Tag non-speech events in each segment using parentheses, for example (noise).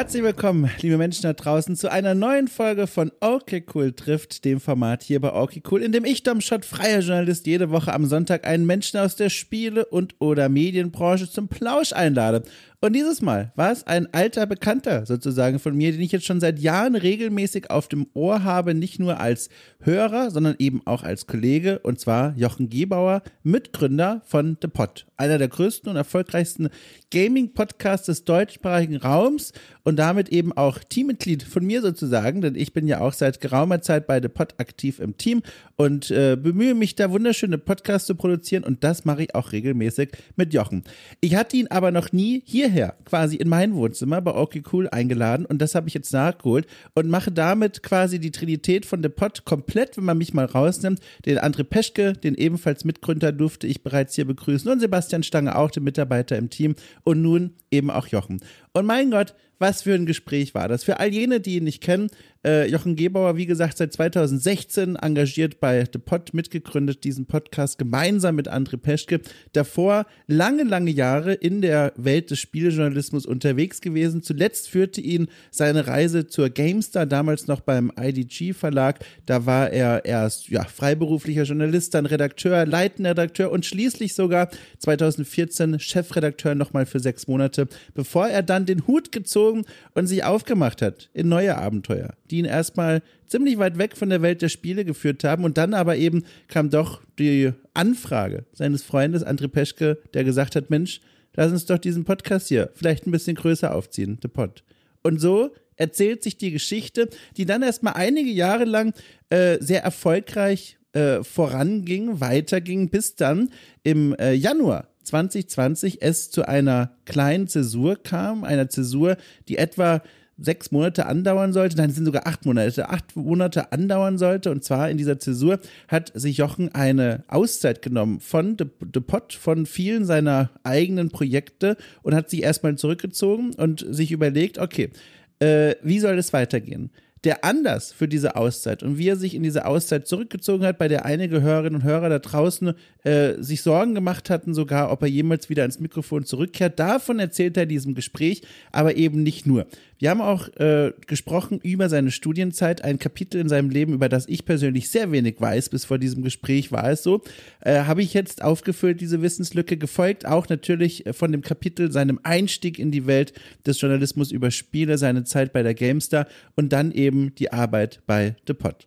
Herzlich willkommen, liebe Menschen da draußen, zu einer neuen Folge von Okay Cool trifft, dem Format hier bei Okay Cool, in dem ich, Dom Schott, freier Journalist, jede Woche am Sonntag einen Menschen aus der Spiele- und oder Medienbranche zum Plausch einlade. Und dieses Mal war es ein alter Bekannter sozusagen von mir, den ich jetzt schon seit Jahren regelmäßig auf dem Ohr habe, nicht nur als Hörer, sondern eben auch als Kollege, und zwar Jochen Gebauer, Mitgründer von The Pod, einer der größten und erfolgreichsten Gaming-Podcasts des deutschsprachigen Raums und damit eben auch Teammitglied von mir sozusagen, denn ich bin ja auch seit geraumer Zeit bei The Pod aktiv im Team und äh, bemühe mich da wunderschöne Podcasts zu produzieren und das mache ich auch regelmäßig mit Jochen. Ich hatte ihn aber noch nie hierher, quasi in mein Wohnzimmer bei Okay Cool eingeladen und das habe ich jetzt nachgeholt und mache damit quasi die Trinität von The Pod komplett, wenn man mich mal rausnimmt. Den André Peschke, den ebenfalls Mitgründer, durfte ich bereits hier begrüßen und Sebastian Stange, auch den Mitarbeiter im Team und nun eben auch Jochen. Und mein Gott, was für ein Gespräch war das. Für all jene, die ihn nicht kennen, äh, Jochen Gebauer, wie gesagt, seit 2016 engagiert bei The Pod, mitgegründet diesen Podcast gemeinsam mit André Peschke. Davor lange, lange Jahre in der Welt des Spielejournalismus unterwegs gewesen. Zuletzt führte ihn seine Reise zur GameStar, damals noch beim IDG Verlag. Da war er erst ja, freiberuflicher Journalist, dann Redakteur, leitender Redakteur und schließlich sogar 2014 Chefredakteur nochmal für sechs Monate, bevor er dann den Hut gezogen und sich aufgemacht hat in neue Abenteuer die ihn erstmal ziemlich weit weg von der Welt der Spiele geführt haben. Und dann aber eben kam doch die Anfrage seines Freundes André Peschke, der gesagt hat, Mensch, lass uns doch diesen Podcast hier vielleicht ein bisschen größer aufziehen, The Pod. Und so erzählt sich die Geschichte, die dann erstmal einige Jahre lang äh, sehr erfolgreich äh, voranging, weiterging, bis dann im äh, Januar 2020 es zu einer kleinen Zäsur kam, einer Zäsur, die etwa sechs Monate andauern sollte, nein, es sind sogar acht Monate, acht Monate andauern sollte. Und zwar in dieser Zäsur hat sich Jochen eine Auszeit genommen von The, The Pot, von vielen seiner eigenen Projekte und hat sich erstmal zurückgezogen und sich überlegt, okay, äh, wie soll es weitergehen? Der Anlass für diese Auszeit und wie er sich in diese Auszeit zurückgezogen hat, bei der einige Hörerinnen und Hörer da draußen äh, sich Sorgen gemacht hatten, sogar ob er jemals wieder ins Mikrofon zurückkehrt. Davon erzählt er in diesem Gespräch, aber eben nicht nur. Wir haben auch äh, gesprochen über seine Studienzeit, ein Kapitel in seinem Leben, über das ich persönlich sehr wenig weiß. Bis vor diesem Gespräch war es so. Äh, Habe ich jetzt aufgefüllt, diese Wissenslücke, gefolgt auch natürlich von dem Kapitel seinem Einstieg in die Welt des Journalismus über Spiele, seine Zeit bei der GameStar und dann eben die Arbeit bei The Pod.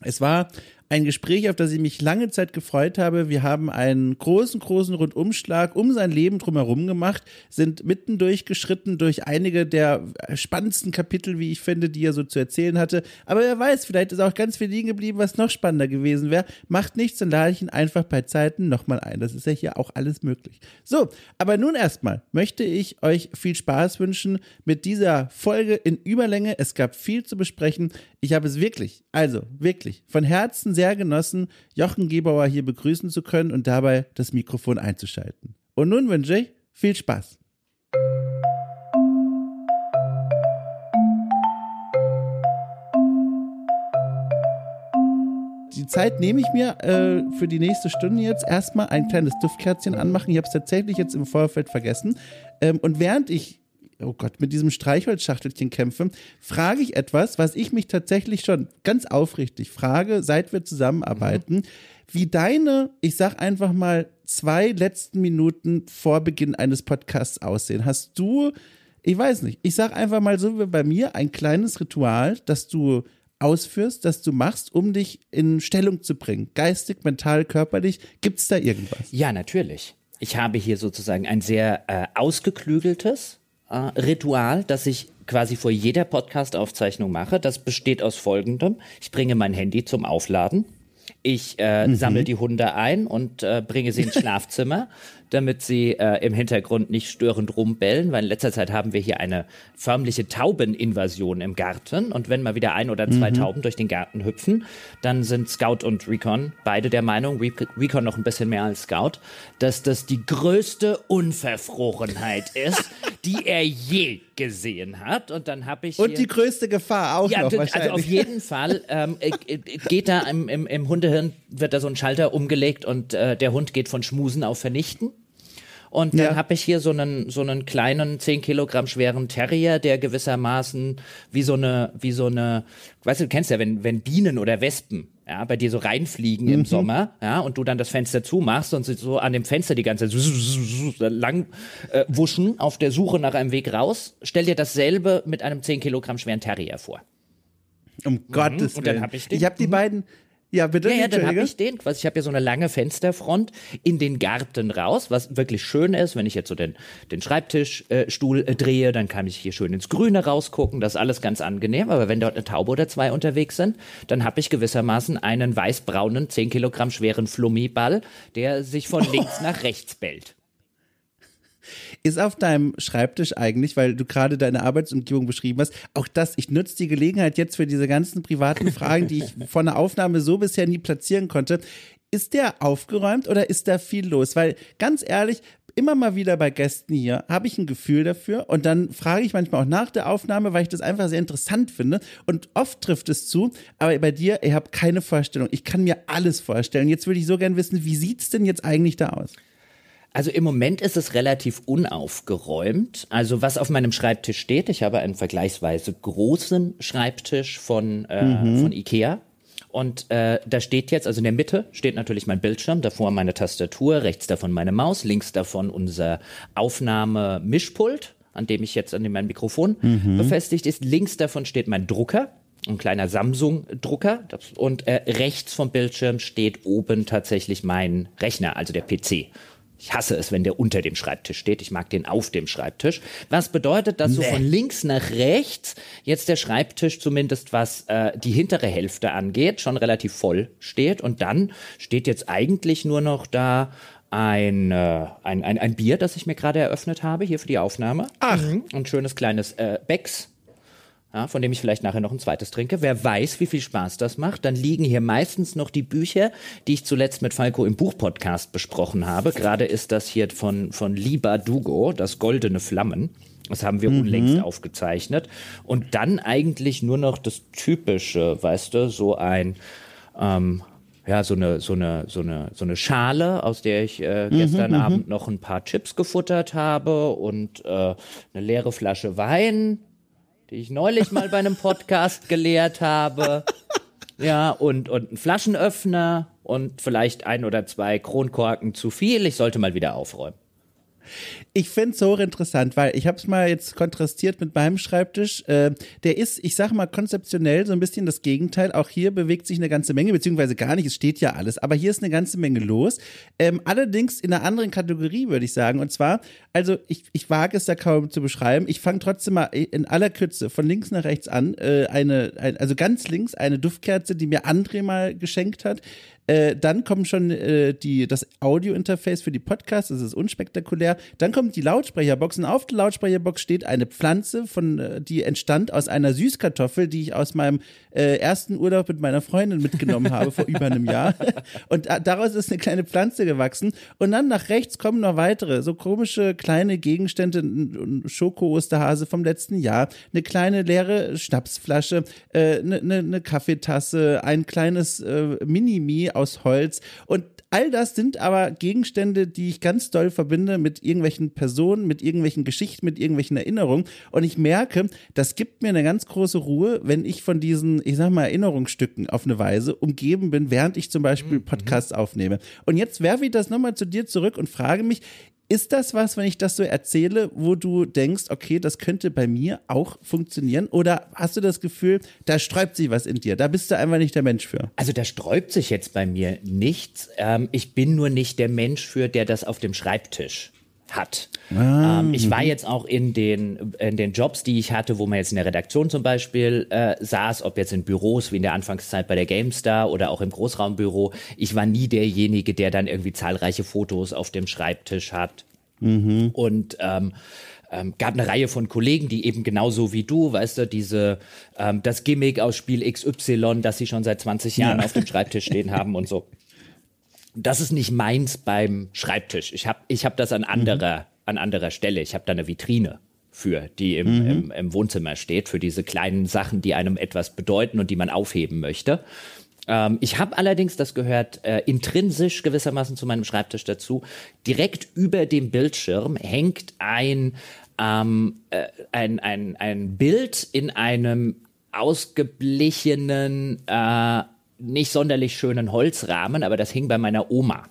Es war ein Gespräch, auf das ich mich lange Zeit gefreut habe. Wir haben einen großen, großen Rundumschlag um sein Leben drumherum gemacht, sind mitten durchgeschritten durch einige der spannendsten Kapitel, wie ich finde, die er so zu erzählen hatte. Aber wer weiß, vielleicht ist auch ganz viel liegen geblieben, was noch spannender gewesen wäre. Macht nichts, dann lade ich ihn einfach bei Zeiten nochmal ein. Das ist ja hier auch alles möglich. So, aber nun erstmal möchte ich euch viel Spaß wünschen mit dieser Folge in Überlänge. Es gab viel zu besprechen. Ich habe es wirklich, also wirklich von Herzen sehr sehr genossen, Jochen Gebauer hier begrüßen zu können und dabei das Mikrofon einzuschalten. Und nun wünsche ich viel Spaß. die Zeit nehme ich mir äh, für die nächste Stunde jetzt erstmal ein kleines Duftkerzchen anmachen. Ich habe es tatsächlich jetzt im Vorfeld vergessen. Ähm, und während ich oh Gott, mit diesem Streichholzschachtelchen kämpfe, frage ich etwas, was ich mich tatsächlich schon ganz aufrichtig frage, seit wir zusammenarbeiten, mhm. wie deine, ich sag einfach mal, zwei letzten Minuten vor Beginn eines Podcasts aussehen. Hast du, ich weiß nicht, ich sag einfach mal so wie bei mir, ein kleines Ritual, das du ausführst, das du machst, um dich in Stellung zu bringen? Geistig, mental, körperlich? Gibt es da irgendwas? Ja, natürlich. Ich habe hier sozusagen ein sehr äh, ausgeklügeltes, Ritual, das ich quasi vor jeder Podcast-Aufzeichnung mache. Das besteht aus folgendem. Ich bringe mein Handy zum Aufladen. Ich äh, mhm. sammle die Hunde ein und äh, bringe sie ins (laughs) Schlafzimmer damit sie äh, im Hintergrund nicht störend rumbellen, weil in letzter Zeit haben wir hier eine förmliche Taubeninvasion im Garten und wenn mal wieder ein oder zwei mhm. Tauben durch den Garten hüpfen, dann sind Scout und Recon beide der Meinung, Re Recon noch ein bisschen mehr als Scout, dass das die größte Unverfrorenheit ist, (laughs) die er je gesehen hat und dann habe ich und die größte Gefahr auch ja, noch wahrscheinlich. also auf jeden Fall ähm, äh, äh, geht da im, im, im Hundehirn wird da so ein Schalter umgelegt und äh, der Hund geht von Schmusen auf Vernichten Und dann ja. habe ich hier so einen, so einen kleinen 10 Kilogramm schweren Terrier, der gewissermaßen wie so eine, wie so eine, weißt du, du kennst ja, wenn, wenn Bienen oder Wespen ja, bei dir so reinfliegen mhm. im Sommer, ja, und du dann das Fenster zumachst und sie so an dem Fenster die ganze Zeit lang äh, wuschen auf der Suche nach einem Weg raus. Stell dir dasselbe mit einem 10 Kilogramm schweren Terrier vor. Um mhm. Gottes Willen. Und dann hab ich den. Ich habe die mhm. beiden, ja, bitte. Ja, ja dann habe ich den. Quasi, ich habe ja so eine lange Fensterfront in den Garten raus, was wirklich schön ist. Wenn ich jetzt so den, den Schreibtischstuhl äh, äh, drehe, dann kann ich hier schön ins Grüne rausgucken. Das ist alles ganz angenehm. Aber wenn dort eine Taube oder zwei unterwegs sind, dann habe ich gewissermaßen einen weißbraunen, 10 Kilogramm schweren Flummiball, der sich von (laughs) links nach rechts bellt. Ist auf deinem Schreibtisch eigentlich, weil du gerade deine Arbeitsumgebung beschrieben hast, auch das, ich nutze die Gelegenheit jetzt für diese ganzen privaten Fragen, die ich (laughs) von der Aufnahme so bisher nie platzieren konnte. Ist der aufgeräumt oder ist da viel los? Weil ganz ehrlich, immer mal wieder bei Gästen hier habe ich ein Gefühl dafür und dann frage ich manchmal auch nach der Aufnahme, weil ich das einfach sehr interessant finde und oft trifft es zu, aber bei dir, ich habe keine Vorstellung. Ich kann mir alles vorstellen. Jetzt würde ich so gern wissen, wie sieht's denn jetzt eigentlich da aus? Also im Moment ist es relativ unaufgeräumt. Also was auf meinem Schreibtisch steht, ich habe einen vergleichsweise großen Schreibtisch von, äh, mhm. von Ikea. Und äh, da steht jetzt, also in der Mitte steht natürlich mein Bildschirm, davor meine Tastatur, rechts davon meine Maus, links davon unser Aufnahme-Mischpult, an dem ich jetzt an dem mein Mikrofon mhm. befestigt ist. Links davon steht mein Drucker, ein kleiner Samsung-Drucker. Und äh, rechts vom Bildschirm steht oben tatsächlich mein Rechner, also der PC. Ich hasse es, wenn der unter dem Schreibtisch steht. Ich mag den auf dem Schreibtisch. Was bedeutet, dass nee. so von links nach rechts jetzt der Schreibtisch zumindest was äh, die hintere Hälfte angeht, schon relativ voll steht. Und dann steht jetzt eigentlich nur noch da ein, äh, ein, ein, ein Bier, das ich mir gerade eröffnet habe, hier für die Aufnahme. Ach. Ein schönes kleines äh, Becks ja, von dem ich vielleicht nachher noch ein zweites trinke. Wer weiß, wie viel Spaß das macht. Dann liegen hier meistens noch die Bücher, die ich zuletzt mit Falco im Buchpodcast besprochen habe. Gerade ist das hier von, von Liba Dugo, das Goldene Flammen. Das haben wir mhm. unlängst aufgezeichnet. Und dann eigentlich nur noch das Typische, weißt du, so ein, ähm, ja, so eine, so eine, so eine, so eine Schale, aus der ich äh, mhm, gestern mhm, Abend noch ein paar Chips gefuttert habe und äh, eine leere Flasche Wein die ich neulich mal bei einem Podcast gelehrt habe. Ja, und, und ein Flaschenöffner und vielleicht ein oder zwei Kronkorken zu viel. Ich sollte mal wieder aufräumen. Ich finde es so interessant, weil ich habe es mal jetzt kontrastiert mit meinem Schreibtisch. Äh, der ist, ich sage mal, konzeptionell so ein bisschen das Gegenteil. Auch hier bewegt sich eine ganze Menge, beziehungsweise gar nicht, es steht ja alles, aber hier ist eine ganze Menge los. Ähm, allerdings in einer anderen Kategorie, würde ich sagen. Und zwar, also ich, ich wage es da kaum zu beschreiben. Ich fange trotzdem mal in aller Kürze von links nach rechts an. Äh, eine, ein, also ganz links eine Duftkerze, die mir André mal geschenkt hat. Äh, dann kommen schon äh, die, das Audio-Interface für die Podcasts, das ist unspektakulär. Dann kommt die Lautsprecherbox und auf der Lautsprecherbox steht eine Pflanze, von, äh, die entstand aus einer Süßkartoffel, die ich aus meinem äh, ersten Urlaub mit meiner Freundin mitgenommen habe vor über einem Jahr. (laughs) Und daraus ist eine kleine Pflanze gewachsen. Und dann nach rechts kommen noch weitere, so komische kleine Gegenstände, ein Schoko-Osterhase vom letzten Jahr, eine kleine leere Schnapsflasche, äh, eine, eine, eine Kaffeetasse, ein kleines äh, Mini-Mi aus Holz. Und all das sind aber Gegenstände, die ich ganz doll verbinde mit irgendwelchen Personen, mit irgendwelchen Geschichten, mit irgendwelchen Erinnerungen. Und ich merke, das gibt mir eine ganz große Ruhe, wenn ich von diesen, ich sag mal, Erinnerungsstücken auf eine Weise umgeben bin, während ich zum Beispiel mhm. Podcasts aufnehme. Und jetzt werfe ich das nochmal zu dir zurück und frage mich, ist das was, wenn ich das so erzähle, wo du denkst, okay, das könnte bei mir auch funktionieren? Oder hast du das Gefühl, da sträubt sich was in dir? Da bist du einfach nicht der Mensch für. Also da sträubt sich jetzt bei mir nichts. Ähm, ich bin nur nicht der Mensch für, der das auf dem Schreibtisch hat. Ah, ähm, ich war jetzt auch in den, in den Jobs, die ich hatte, wo man jetzt in der Redaktion zum Beispiel äh, saß, ob jetzt in Büros wie in der Anfangszeit bei der GameStar oder auch im Großraumbüro. Ich war nie derjenige, der dann irgendwie zahlreiche Fotos auf dem Schreibtisch hat. Mhm. Und ähm, ähm, gab eine Reihe von Kollegen, die eben genauso wie du, weißt du, diese ähm, das Gimmick aus Spiel XY, das sie schon seit 20 Jahren ja. auf dem Schreibtisch stehen haben und so das ist nicht meins beim Schreibtisch. Ich habe ich hab das an anderer, mhm. an anderer Stelle. Ich habe da eine Vitrine für, die im, mhm. im, im, Wohnzimmer steht, für diese kleinen Sachen, die einem etwas bedeuten und die man aufheben möchte. Ähm, ich habe allerdings, das gehört äh, intrinsisch gewissermaßen zu meinem Schreibtisch dazu, direkt über dem Bildschirm hängt ein, ähm, äh, ein, ein, ein Bild in einem ausgeblichenen, äh, nicht sonderlich schönen Holzrahmen, aber das hing bei meiner Oma.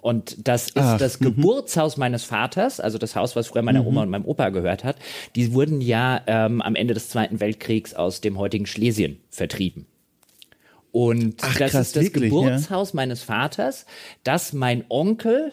Und das ist Ach, das -hmm. Geburtshaus meines Vaters, also das Haus, was früher meiner Oma mhm. und meinem Opa gehört hat. Die wurden ja ähm, am Ende des Zweiten Weltkriegs aus dem heutigen Schlesien vertrieben. Und Ach, das krass, ist das wirklich, Geburtshaus ja? meines Vaters, das mein Onkel,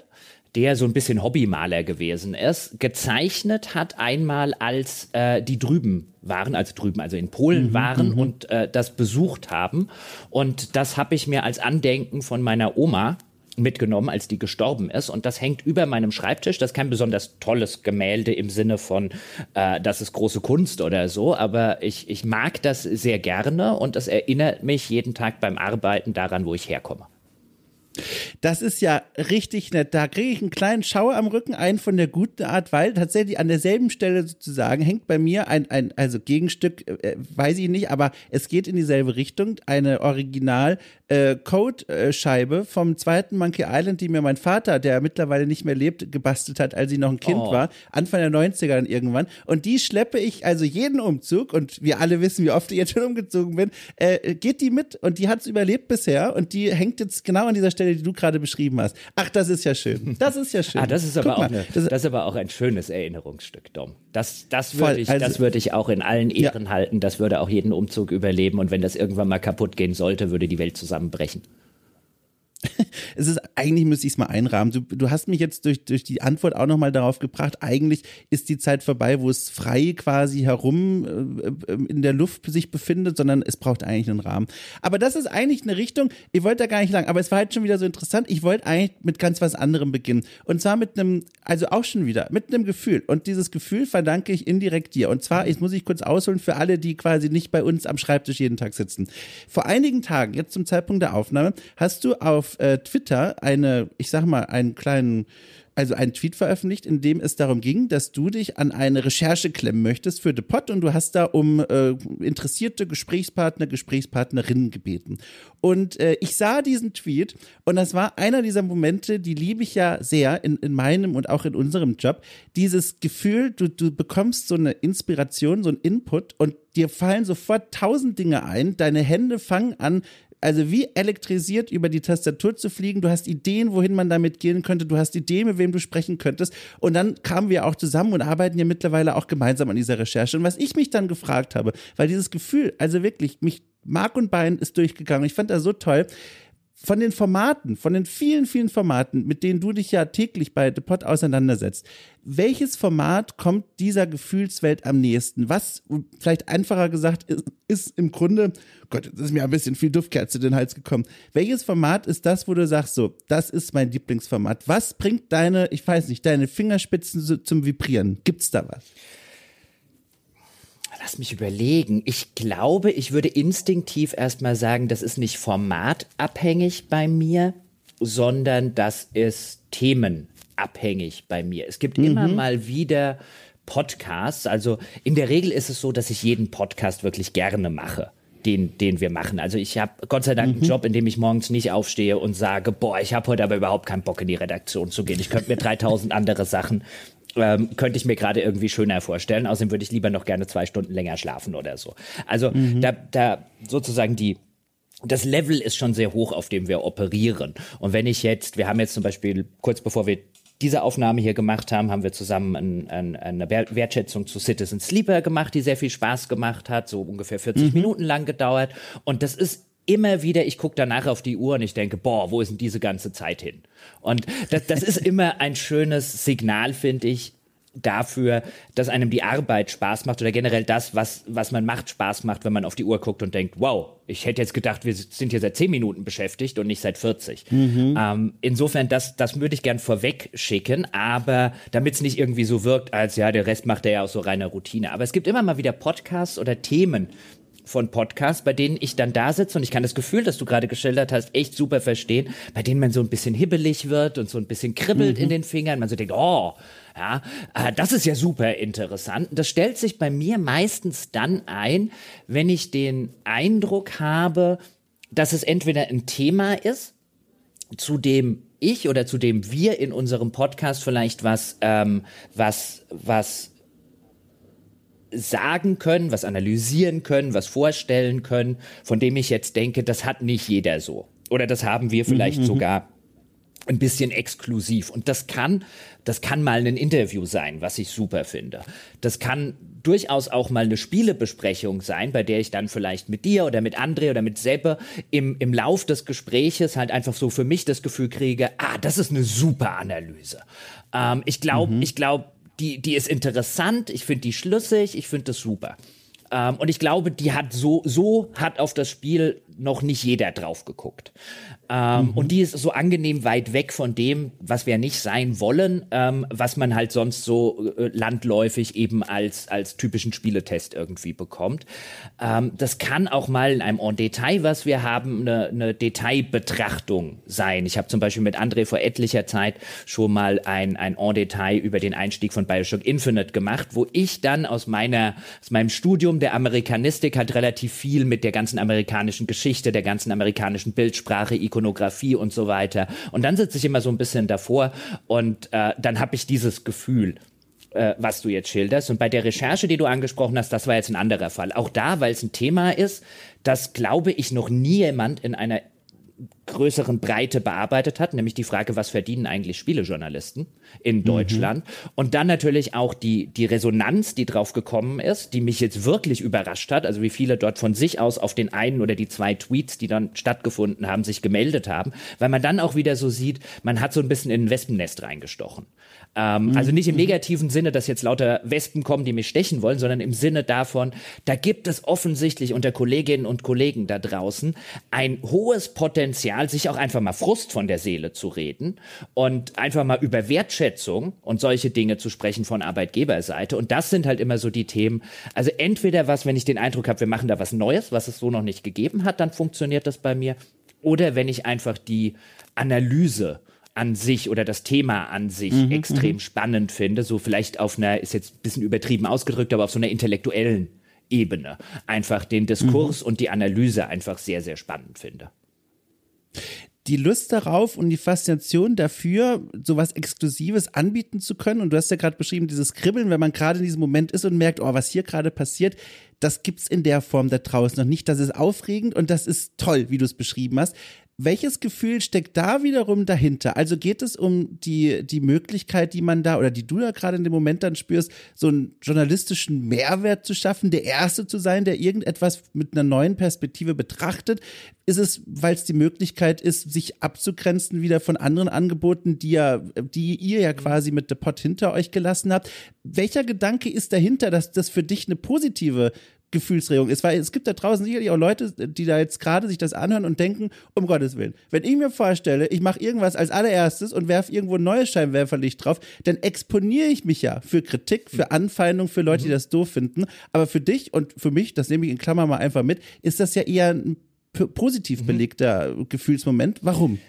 der so ein bisschen Hobbymaler gewesen ist, gezeichnet hat einmal als äh, die drüben waren, also drüben, also in Polen mhm, waren mhm. und äh, das besucht haben. Und das habe ich mir als Andenken von meiner Oma mitgenommen, als die gestorben ist. Und das hängt über meinem Schreibtisch. Das ist kein besonders tolles Gemälde im Sinne von, äh, das ist große Kunst oder so. Aber ich, ich mag das sehr gerne und es erinnert mich jeden Tag beim Arbeiten daran, wo ich herkomme. Das ist ja richtig nett. Da kriege ich einen kleinen Schauer am Rücken ein von der guten Art, weil tatsächlich an derselben Stelle sozusagen hängt bei mir ein, ein also Gegenstück, äh, weiß ich nicht, aber es geht in dieselbe Richtung. Eine Original äh, Code-Scheibe vom zweiten Monkey Island, die mir mein Vater, der mittlerweile nicht mehr lebt, gebastelt hat, als ich noch ein Kind oh. war, Anfang der 90er dann irgendwann. Und die schleppe ich also jeden Umzug und wir alle wissen, wie oft ich jetzt schon umgezogen bin, äh, geht die mit und die hat es überlebt bisher und die hängt jetzt genau an dieser Stelle Stelle, die du gerade beschrieben hast. Ach, das ist ja schön. Das ist ja schön. ah, das ist aber, auch, das, das, ist aber auch ein schönes Erinnerungsstück, Dom. Das, das würde ich, also, würd ich auch in allen Ehren ja. halten. Das würde auch jeden Umzug überleben. Und wenn das irgendwann mal kaputt gehen sollte, würde die Welt zusammenbrechen. Es ist, eigentlich müsste ich es mal einrahmen. Du, du hast mich jetzt durch, durch die Antwort auch nochmal darauf gebracht, eigentlich ist die Zeit vorbei, wo es frei quasi herum äh, äh, in der Luft sich befindet, sondern es braucht eigentlich einen Rahmen. Aber das ist eigentlich eine Richtung, ich wollte da gar nicht lang, aber es war halt schon wieder so interessant. Ich wollte eigentlich mit ganz was anderem beginnen. Und zwar mit einem, also auch schon wieder, mit einem Gefühl. Und dieses Gefühl verdanke ich indirekt dir. Und zwar, jetzt muss ich kurz ausholen für alle, die quasi nicht bei uns am Schreibtisch jeden Tag sitzen. Vor einigen Tagen, jetzt zum Zeitpunkt der Aufnahme, hast du auf äh, Twitter eine, ich sag mal, einen kleinen also einen Tweet veröffentlicht, in dem es darum ging, dass du dich an eine Recherche klemmen möchtest für The Pod und du hast da um äh, interessierte Gesprächspartner, Gesprächspartnerinnen gebeten. Und äh, ich sah diesen Tweet und das war einer dieser Momente, die liebe ich ja sehr in, in meinem und auch in unserem Job. Dieses Gefühl, du, du bekommst so eine Inspiration, so ein Input und dir fallen sofort tausend Dinge ein, deine Hände fangen an, also wie elektrisiert über die Tastatur zu fliegen. Du hast Ideen, wohin man damit gehen könnte. Du hast Ideen, mit wem du sprechen könntest. Und dann kamen wir auch zusammen und arbeiten ja mittlerweile auch gemeinsam an dieser Recherche. Und was ich mich dann gefragt habe, weil dieses Gefühl, also wirklich, mich Mark und Bein ist durchgegangen. Ich fand das so toll von den Formaten, von den vielen, vielen Formaten, mit denen du dich ja täglich bei The Pod auseinandersetzt, welches Format kommt dieser Gefühlswelt am nächsten? Was, vielleicht einfacher gesagt, ist, ist im Grunde, Gott, das ist mir ein bisschen viel Duftkerze in den Hals gekommen. Welches Format ist das, wo du sagst, so, das ist mein Lieblingsformat? Was bringt deine, ich weiß nicht, deine Fingerspitzen zum Vibrieren? Gibt's da was? Lass mich überlegen. Ich glaube, ich würde instinktiv erstmal sagen, das ist nicht formatabhängig bei mir, sondern das ist themenabhängig bei mir. Es gibt mhm. immer mal wieder Podcasts. Also in der Regel ist es so, dass ich jeden Podcast wirklich gerne mache. Den, den wir machen. Also ich habe Gott sei Dank mhm. einen Job, in dem ich morgens nicht aufstehe und sage, boah, ich habe heute aber überhaupt keinen Bock in die Redaktion zu gehen. Ich könnte mir 3000 andere Sachen ähm, könnte ich mir gerade irgendwie schöner vorstellen. Außerdem würde ich lieber noch gerne zwei Stunden länger schlafen oder so. Also mhm. da, da sozusagen die das Level ist schon sehr hoch, auf dem wir operieren. Und wenn ich jetzt, wir haben jetzt zum Beispiel kurz bevor wir diese Aufnahme hier gemacht haben, haben wir zusammen ein, ein, eine Wertschätzung zu Citizen Sleeper gemacht, die sehr viel Spaß gemacht hat, so ungefähr 40 mhm. Minuten lang gedauert. Und das ist immer wieder, ich gucke danach auf die Uhr und ich denke, boah, wo ist denn diese ganze Zeit hin? Und das, das ist immer ein schönes Signal, finde ich, dafür, dass einem die Arbeit Spaß macht oder generell das, was, was man macht, Spaß macht, wenn man auf die Uhr guckt und denkt, wow, ich hätte jetzt gedacht, wir sind hier seit zehn Minuten beschäftigt und nicht seit 40. Mhm. Ähm, insofern, das, das würde ich gern vorweg schicken, aber damit es nicht irgendwie so wirkt, als ja, der Rest macht er ja auch so reine Routine. Aber es gibt immer mal wieder Podcasts oder Themen, von Podcasts, bei denen ich dann da sitze und ich kann das Gefühl, das du gerade geschildert hast, echt super verstehen, bei denen man so ein bisschen hibbelig wird und so ein bisschen kribbelt mhm. in den Fingern, man so denkt, oh, ja, äh, das ist ja super interessant. Das stellt sich bei mir meistens dann ein, wenn ich den Eindruck habe, dass es entweder ein Thema ist, zu dem ich oder zu dem wir in unserem Podcast vielleicht was, ähm, was, was sagen können, was analysieren können, was vorstellen können, von dem ich jetzt denke, das hat nicht jeder so. Oder das haben wir vielleicht mhm, mhm. sogar ein bisschen exklusiv. Und das kann, das kann mal ein Interview sein, was ich super finde. Das kann durchaus auch mal eine Spielebesprechung sein, bei der ich dann vielleicht mit dir oder mit André oder mit Seppe im, im Lauf des Gespräches halt einfach so für mich das Gefühl kriege, ah, das ist eine super Analyse. Ähm, ich glaube, mhm. ich glaube, die, die ist interessant, ich finde die schlüssig, ich finde das super. Ähm, und ich glaube, die hat so, so hat auf das Spiel noch nicht jeder drauf geguckt. Ähm, mhm. Und die ist so angenehm weit weg von dem, was wir nicht sein wollen, ähm, was man halt sonst so äh, landläufig eben als, als typischen Spieletest irgendwie bekommt. Ähm, das kann auch mal in einem En Detail, was wir haben, eine, eine Detailbetrachtung sein. Ich habe zum Beispiel mit André vor etlicher Zeit schon mal ein, ein En Detail über den Einstieg von Bioshock Infinite gemacht, wo ich dann aus meiner, aus meinem Studium der Amerikanistik halt relativ viel mit der ganzen amerikanischen Geschichte, der ganzen amerikanischen Bildsprache, Ikonografie und so weiter. Und dann sitze ich immer so ein bisschen davor und äh, dann habe ich dieses Gefühl äh, was du jetzt schilderst. Und bei der Recherche, die du angesprochen hast, das war jetzt ein anderer Fall. Auch da, weil es ein Thema ist, das glaube ich noch nie jemand in einer größeren Breite bearbeitet hat, nämlich die Frage, was verdienen eigentlich Spielejournalisten in mhm. Deutschland? Mhm. Und dann natürlich auch die, die Resonanz, die drauf gekommen ist, die mich jetzt wirklich überrascht hat, also wie viele dort von sich aus auf den einen oder die zwei Tweets, die dann stattgefunden haben, sich gemeldet haben, weil man dann auch wieder so sieht, man hat so ein bisschen in ein Wespennest reingestochen. Ähm, mhm. Also nicht im negativen Sinne, dass jetzt lauter Wespen kommen, die mich stechen wollen, sondern im Sinne davon, da gibt es offensichtlich unter Kolleginnen und Kollegen da draußen ein hohes Potenzial, sich auch einfach mal Frust von der Seele zu reden und einfach mal über Wertschätzung und solche Dinge zu sprechen von Arbeitgeberseite. Und das sind halt immer so die Themen. Also entweder was, wenn ich den Eindruck habe, wir machen da was Neues, was es so noch nicht gegeben hat, dann funktioniert das bei mir. Oder wenn ich einfach die Analyse an sich oder das Thema an sich mhm, extrem mhm. spannend finde. So vielleicht auf einer, ist jetzt ein bisschen übertrieben ausgedrückt, aber auf so einer intellektuellen Ebene. Einfach den Diskurs mhm. und die Analyse einfach sehr, sehr spannend finde die Lust darauf und die Faszination dafür, sowas Exklusives anbieten zu können. Und du hast ja gerade beschrieben, dieses Kribbeln, wenn man gerade in diesem Moment ist und merkt, oh, was hier gerade passiert, das gibt's in der Form da draußen noch nicht. Das ist aufregend und das ist toll, wie du es beschrieben hast. Welches Gefühl steckt da wiederum dahinter? Also geht es um die, die Möglichkeit, die man da oder die du da gerade in dem Moment dann spürst, so einen journalistischen Mehrwert zu schaffen, der Erste zu sein, der irgendetwas mit einer neuen Perspektive betrachtet? Ist es, weil es die Möglichkeit ist, sich abzugrenzen wieder von anderen Angeboten, die ja, die ihr ja quasi mit The Pot hinter euch gelassen habt? Welcher Gedanke ist dahinter, dass das für dich eine positive Gefühlsregung ist, weil es gibt da draußen sicherlich auch Leute, die da jetzt gerade sich das anhören und denken, um Gottes Willen, wenn ich mir vorstelle, ich mache irgendwas als allererstes und werfe irgendwo ein neues Scheinwerferlicht drauf, dann exponiere ich mich ja für Kritik, für Anfeindung, für Leute, die mhm. das doof finden. Aber für dich und für mich, das nehme ich in Klammer mal einfach mit, ist das ja eher ein positiv mhm. belegter mhm. Gefühlsmoment. Warum?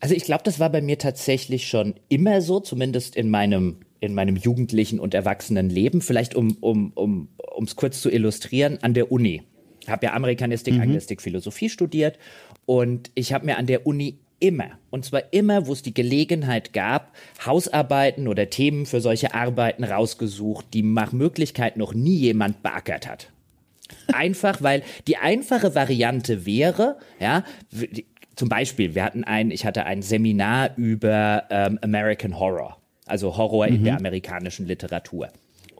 Also ich glaube, das war bei mir tatsächlich schon immer so, zumindest in meinem in meinem jugendlichen und erwachsenen Leben. Vielleicht um um um um es kurz zu illustrieren an der Uni. Ich habe ja Amerikanistik, mhm. Anglistik, Philosophie studiert und ich habe mir an der Uni immer, und zwar immer, wo es die Gelegenheit gab, Hausarbeiten oder Themen für solche Arbeiten rausgesucht, die nach Möglichkeit noch nie jemand beackert hat. Einfach, weil die einfache Variante wäre, ja, zum Beispiel, wir hatten ein, ich hatte ein Seminar über ähm, American Horror, also Horror mhm. in der amerikanischen Literatur.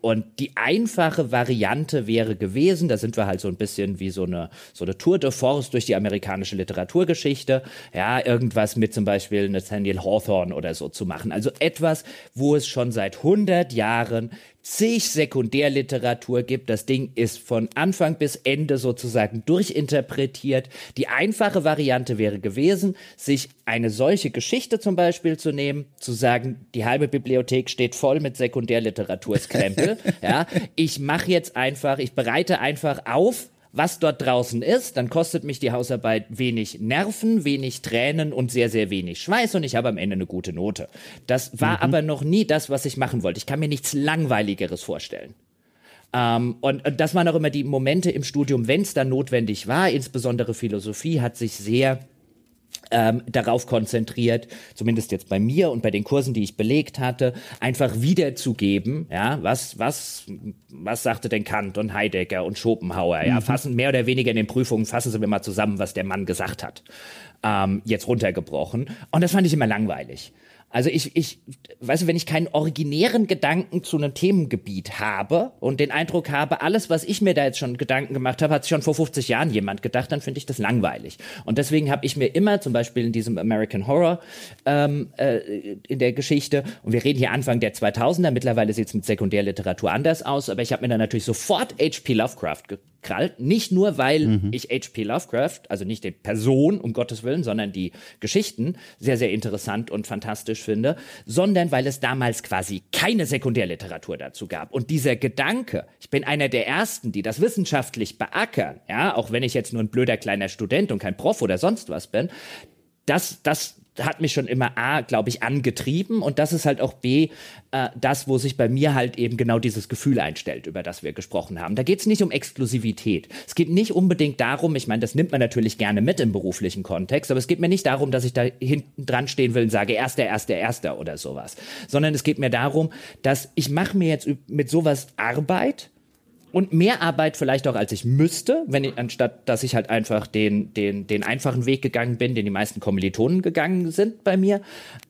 Und die einfache Variante wäre gewesen, da sind wir halt so ein bisschen wie so eine, so eine Tour de Force durch die amerikanische Literaturgeschichte, ja, irgendwas mit zum Beispiel Nathaniel Hawthorne oder so zu machen. Also etwas, wo es schon seit 100 Jahren zig Sekundärliteratur gibt. Das Ding ist von Anfang bis Ende sozusagen durchinterpretiert. Die einfache Variante wäre gewesen, sich eine solche Geschichte zum Beispiel zu nehmen, zu sagen, die halbe Bibliothek steht voll mit Sekundärliteraturskrempel. (laughs) ja, ich mache jetzt einfach, ich bereite einfach auf, was dort draußen ist, dann kostet mich die Hausarbeit wenig Nerven, wenig Tränen und sehr, sehr wenig Schweiß und ich habe am Ende eine gute Note. Das war mhm. aber noch nie das, was ich machen wollte. Ich kann mir nichts Langweiligeres vorstellen. Ähm, und, und das waren auch immer die Momente im Studium, wenn es dann notwendig war, insbesondere Philosophie hat sich sehr ähm, darauf konzentriert, zumindest jetzt bei mir und bei den Kursen, die ich belegt hatte, einfach wiederzugeben, ja, was, was, was sagte denn Kant und Heidegger und Schopenhauer, ja, mhm. fassen mehr oder weniger in den Prüfungen, fassen Sie mir mal zusammen, was der Mann gesagt hat, ähm, jetzt runtergebrochen. Und das fand ich immer langweilig. Also ich, ich, weißt du, wenn ich keinen originären Gedanken zu einem Themengebiet habe und den Eindruck habe, alles, was ich mir da jetzt schon Gedanken gemacht habe, hat schon vor 50 Jahren jemand gedacht, dann finde ich das langweilig. Und deswegen habe ich mir immer, zum Beispiel in diesem American Horror ähm, äh, in der Geschichte, und wir reden hier Anfang der 2000er, mittlerweile sieht es mit Sekundärliteratur anders aus, aber ich habe mir dann natürlich sofort H.P. Lovecraft gekrallt. Nicht nur, weil mhm. ich H.P. Lovecraft, also nicht die Person, um Gottes Willen, sondern die Geschichten sehr, sehr interessant und fantastisch finde, sondern weil es damals quasi keine Sekundärliteratur dazu gab. Und dieser Gedanke, ich bin einer der ersten, die das wissenschaftlich beackern, ja, auch wenn ich jetzt nur ein blöder kleiner Student und kein Prof oder sonst was bin, das, das, hat mich schon immer A, glaube ich, angetrieben und das ist halt auch B, äh, das, wo sich bei mir halt eben genau dieses Gefühl einstellt, über das wir gesprochen haben. Da geht es nicht um Exklusivität. Es geht nicht unbedingt darum, ich meine, das nimmt man natürlich gerne mit im beruflichen Kontext, aber es geht mir nicht darum, dass ich da hinten dran stehen will und sage, erster, erster, erster oder sowas, sondern es geht mir darum, dass ich mache mir jetzt mit sowas Arbeit, und mehr Arbeit vielleicht auch, als ich müsste, wenn ich, anstatt dass ich halt einfach den, den, den einfachen Weg gegangen bin, den die meisten Kommilitonen gegangen sind bei mir,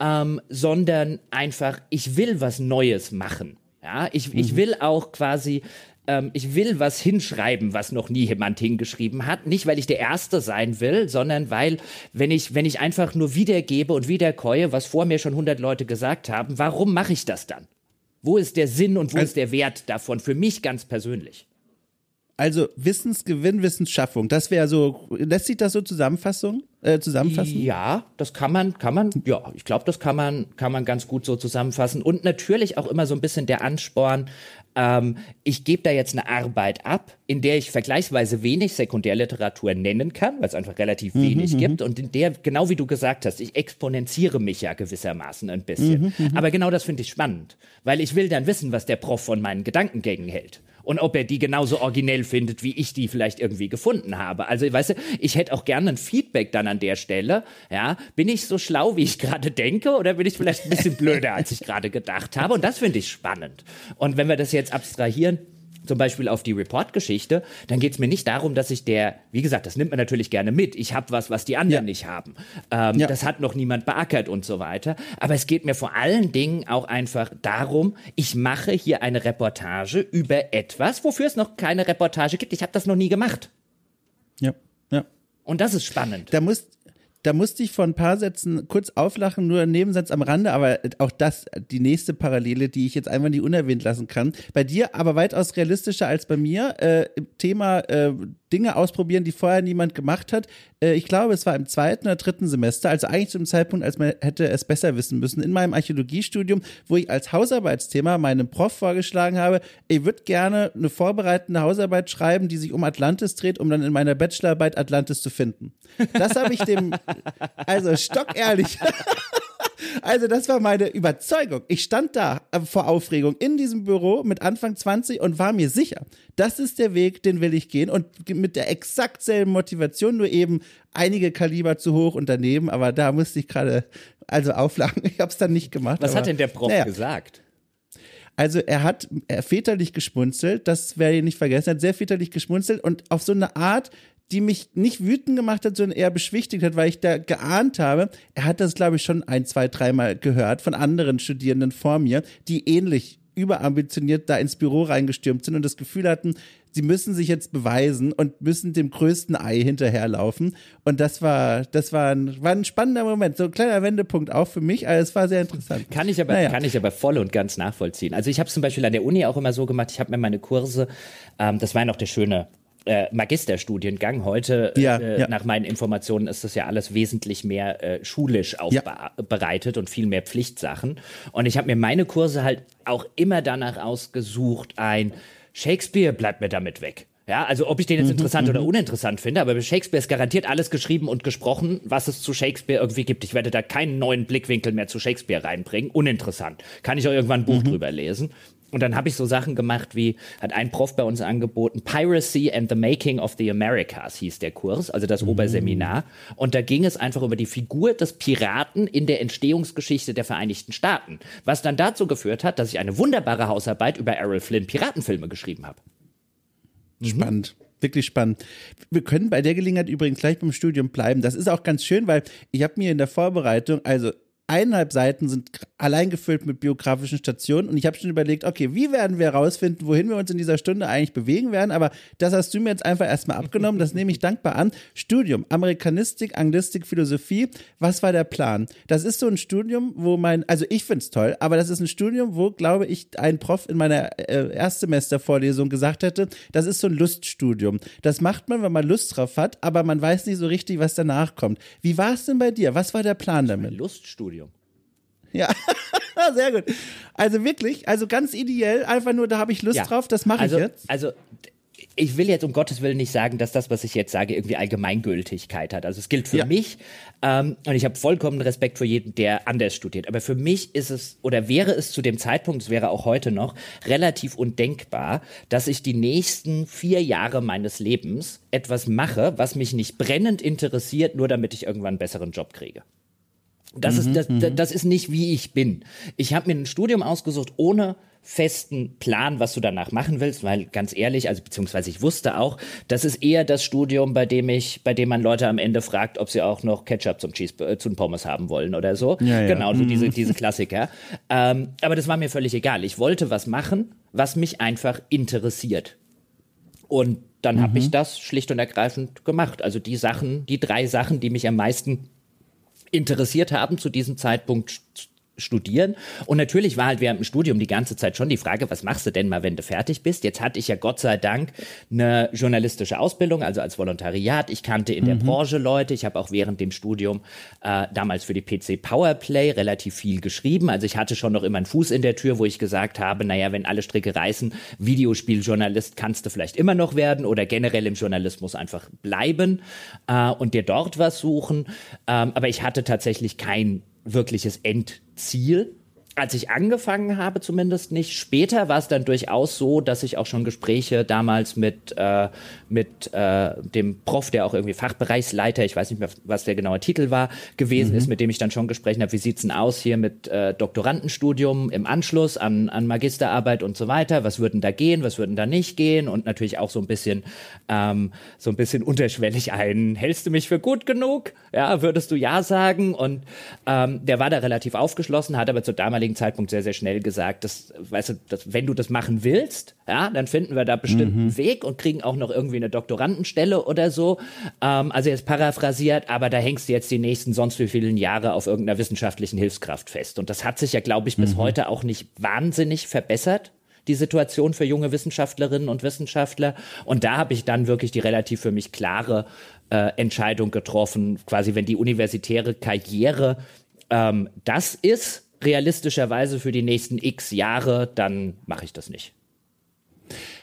ähm, sondern einfach, ich will was Neues machen. Ja, ich, mhm. ich will auch quasi, ähm, ich will was hinschreiben, was noch nie jemand hingeschrieben hat. Nicht, weil ich der Erste sein will, sondern weil, wenn ich, wenn ich einfach nur wiedergebe und wiederkäue, was vor mir schon 100 Leute gesagt haben, warum mache ich das dann? Wo ist der Sinn und wo also, ist der Wert davon für mich ganz persönlich? Also Wissensgewinn, Wissensschaffung, das wäre so, lässt sich das so Zusammenfassung, äh, zusammenfassen? Ja, das kann man, kann man, ja, ich glaube, das kann man, kann man ganz gut so zusammenfassen. Und natürlich auch immer so ein bisschen der Ansporn, ähm, ich gebe da jetzt eine Arbeit ab, in der ich vergleichsweise wenig Sekundärliteratur nennen kann, weil es einfach relativ mhm, wenig mhm. gibt und in der, genau wie du gesagt hast, ich exponentiere mich ja gewissermaßen ein bisschen. Mhm, mhm. Aber genau das finde ich spannend, weil ich will dann wissen, was der Prof von meinen Gedankengängen hält und ob er die genauso originell findet, wie ich die vielleicht irgendwie gefunden habe. Also, weißt du, ich hätte auch gerne ein Feedback dann an der Stelle. Ja, bin ich so schlau, wie ich gerade denke, oder bin ich vielleicht ein bisschen blöder, als ich gerade gedacht habe? Und das finde ich spannend. Und wenn wir das jetzt abstrahieren, zum Beispiel auf die Report-Geschichte, dann geht es mir nicht darum, dass ich der, wie gesagt, das nimmt man natürlich gerne mit. Ich habe was, was die anderen ja. nicht haben. Ähm, ja. Das hat noch niemand beackert und so weiter. Aber es geht mir vor allen Dingen auch einfach darum, ich mache hier eine Reportage über etwas, wofür es noch keine Reportage gibt. Ich habe das noch nie gemacht. Ja, ja. Und das ist spannend. Da muss, da musste ich vor ein paar Sätzen kurz auflachen, nur ein Nebensatz am Rande, aber auch das, die nächste Parallele, die ich jetzt einfach nicht unerwähnt lassen kann. Bei dir aber weitaus realistischer als bei mir. Äh, Thema äh, Dinge ausprobieren, die vorher niemand gemacht hat. Äh, ich glaube, es war im zweiten oder dritten Semester, also eigentlich zum Zeitpunkt, als man hätte es besser wissen müssen, in meinem Archäologiestudium, wo ich als Hausarbeitsthema meinem Prof vorgeschlagen habe, ich würde gerne eine vorbereitende Hausarbeit schreiben, die sich um Atlantis dreht, um dann in meiner Bachelorarbeit Atlantis zu finden. Das habe ich dem, also stockehrlich. (laughs) Also, das war meine Überzeugung. Ich stand da äh, vor Aufregung in diesem Büro mit Anfang 20 und war mir sicher, das ist der Weg, den will ich gehen. Und mit der exakt selben Motivation, nur eben einige Kaliber zu hoch und daneben. Aber da musste ich gerade also auflachen. (laughs) Ich habe es dann nicht gemacht. Was aber, hat denn der Prof naja. gesagt? Also er hat er väterlich geschmunzelt, das werde ich nicht vergessen, er hat sehr väterlich geschmunzelt und auf so eine Art, die mich nicht wütend gemacht hat, sondern eher beschwichtigt hat, weil ich da geahnt habe, er hat das, glaube ich, schon ein, zwei, dreimal gehört von anderen Studierenden vor mir, die ähnlich überambitioniert da ins Büro reingestürmt sind und das Gefühl hatten, sie müssen sich jetzt beweisen und müssen dem größten Ei hinterherlaufen. Und das war, das war ein, war ein spannender Moment, so ein kleiner Wendepunkt auch für mich, aber es war sehr interessant. Kann ich aber, naja. kann ich aber voll und ganz nachvollziehen. Also ich habe es zum Beispiel an der Uni auch immer so gemacht, ich habe mir meine Kurse, ähm, das war ja noch der schöne äh, Magisterstudiengang. Heute, ja, äh, ja. nach meinen Informationen, ist das ja alles wesentlich mehr äh, schulisch aufbereitet ja. und viel mehr Pflichtsachen. Und ich habe mir meine Kurse halt auch immer danach ausgesucht, ein Shakespeare bleibt mir damit weg. Ja, also ob ich den jetzt mhm, interessant oder mhm. uninteressant finde, aber bei Shakespeare ist garantiert alles geschrieben und gesprochen, was es zu Shakespeare irgendwie gibt. Ich werde da keinen neuen Blickwinkel mehr zu Shakespeare reinbringen. Uninteressant. Kann ich auch irgendwann ein Buch mhm. drüber lesen. Und dann habe ich so Sachen gemacht wie, hat ein Prof bei uns angeboten, Piracy and the Making of the Americas hieß der Kurs, also das mhm. Oberseminar. Und da ging es einfach über die Figur des Piraten in der Entstehungsgeschichte der Vereinigten Staaten. Was dann dazu geführt hat, dass ich eine wunderbare Hausarbeit über Errol Flynn Piratenfilme geschrieben habe. Mhm. Spannend. Wirklich spannend. Wir können bei der Gelegenheit übrigens gleich beim Studium bleiben. Das ist auch ganz schön, weil ich habe mir in der Vorbereitung, also eineinhalb Seiten sind allein gefüllt mit biografischen Stationen und ich habe schon überlegt, okay, wie werden wir herausfinden, wohin wir uns in dieser Stunde eigentlich bewegen werden, aber das hast du mir jetzt einfach erstmal abgenommen, das nehme ich dankbar an. Studium, Amerikanistik, Anglistik, Philosophie, was war der Plan? Das ist so ein Studium, wo mein, also ich finde es toll, aber das ist ein Studium, wo, glaube ich, ein Prof in meiner äh, Erstsemestervorlesung gesagt hätte, das ist so ein Luststudium. Das macht man, wenn man Lust drauf hat, aber man weiß nicht so richtig, was danach kommt. Wie war es denn bei dir? Was war der Plan damit? Luststudium. Ja, (laughs) sehr gut. Also wirklich, also ganz ideell, einfach nur, da habe ich Lust ja. drauf, das mache also, ich jetzt. Also ich will jetzt um Gottes Willen nicht sagen, dass das, was ich jetzt sage, irgendwie Allgemeingültigkeit hat. Also es gilt für ja. mich ähm, und ich habe vollkommen Respekt für jeden, der anders studiert. Aber für mich ist es oder wäre es zu dem Zeitpunkt, es wäre auch heute noch, relativ undenkbar, dass ich die nächsten vier Jahre meines Lebens etwas mache, was mich nicht brennend interessiert, nur damit ich irgendwann einen besseren Job kriege. Das, mhm, ist, das, mhm. das ist nicht, wie ich bin. Ich habe mir ein Studium ausgesucht ohne festen Plan, was du danach machen willst, weil ganz ehrlich, also beziehungsweise ich wusste auch, das ist eher das Studium, bei dem ich, bei dem man Leute am Ende fragt, ob sie auch noch Ketchup zum Cheese, äh, zum Pommes haben wollen oder so. Ja, ja. Genau, so mhm. diese, diese (laughs) Klassiker. ähm, aber das war mir völlig egal. Ich wollte was machen, was mich einfach interessiert. Und dann mhm. habe ich das schlicht und ergreifend gemacht. Also die Sachen, die drei Sachen, die mich am meisten interessiert haben zu diesem Zeitpunkt studieren. Und natürlich war halt während dem Studium die ganze Zeit schon die Frage, was machst du denn mal, wenn du fertig bist? Jetzt hatte ich ja Gott sei Dank eine journalistische Ausbildung, also als Volontariat. Ich kannte in mhm. der Branche Leute. Ich habe auch während dem Studium äh, damals für die PC Powerplay relativ viel geschrieben. Also ich hatte schon noch immer einen Fuß in der Tür, wo ich gesagt habe, naja, wenn alle Stricke reißen, Videospieljournalist kannst du vielleicht immer noch werden oder generell im Journalismus einfach bleiben äh, und dir dort was suchen. Ähm, aber ich hatte tatsächlich kein wirkliches Endziel als ich angefangen habe, zumindest nicht. Später war es dann durchaus so, dass ich auch schon Gespräche damals mit, äh, mit äh, dem Prof, der auch irgendwie Fachbereichsleiter, ich weiß nicht mehr, was der genaue Titel war, gewesen mhm. ist, mit dem ich dann schon gesprochen habe, wie sieht's denn aus hier mit äh, Doktorandenstudium im Anschluss an, an Magisterarbeit und so weiter. Was würden da gehen, was würden da nicht gehen? Und natürlich auch so ein bisschen, ähm, so ein bisschen unterschwellig ein, hältst du mich für gut genug? Ja, würdest du ja sagen? Und ähm, der war da relativ aufgeschlossen, hat aber zur damaligen damaligen Zeitpunkt sehr, sehr schnell gesagt, dass, weißt du, dass, wenn du das machen willst, ja, dann finden wir da bestimmt mhm. einen Weg und kriegen auch noch irgendwie eine Doktorandenstelle oder so. Ähm, also jetzt paraphrasiert, aber da hängst du jetzt die nächsten sonst wie vielen Jahre auf irgendeiner wissenschaftlichen Hilfskraft fest. Und das hat sich ja, glaube ich, bis mhm. heute auch nicht wahnsinnig verbessert die Situation für junge Wissenschaftlerinnen und Wissenschaftler. Und da habe ich dann wirklich die relativ für mich klare äh, Entscheidung getroffen, quasi wenn die universitäre Karriere ähm, das ist, realistischerweise für die nächsten x Jahre, dann mache ich das nicht.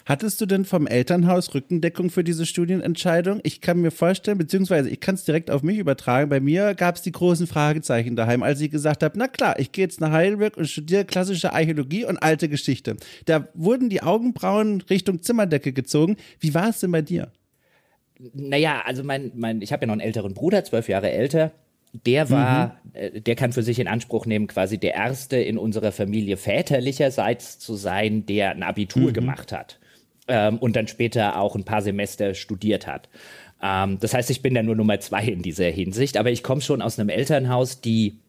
Hattest du denn vom Elternhaus Rückendeckung für diese Studienentscheidung? Ich kann mir vorstellen, beziehungsweise ich kann es direkt auf mich übertragen. Bei mir gab es die großen Fragezeichen daheim, als ich gesagt habe, na klar, ich gehe jetzt nach Heidelberg und studiere klassische Archäologie und alte Geschichte. Da wurden die Augenbrauen Richtung Zimmerdecke gezogen. Wie war es denn bei dir? Naja, also mein, mein ich habe ja noch einen älteren Bruder, zwölf Jahre älter der war, mhm. äh, der kann für sich in Anspruch nehmen, quasi der erste in unserer Familie väterlicherseits zu sein, der ein Abitur mhm. gemacht hat ähm, und dann später auch ein paar Semester studiert hat. Ähm, das heißt, ich bin da nur Nummer zwei in dieser Hinsicht, aber ich komme schon aus einem Elternhaus, die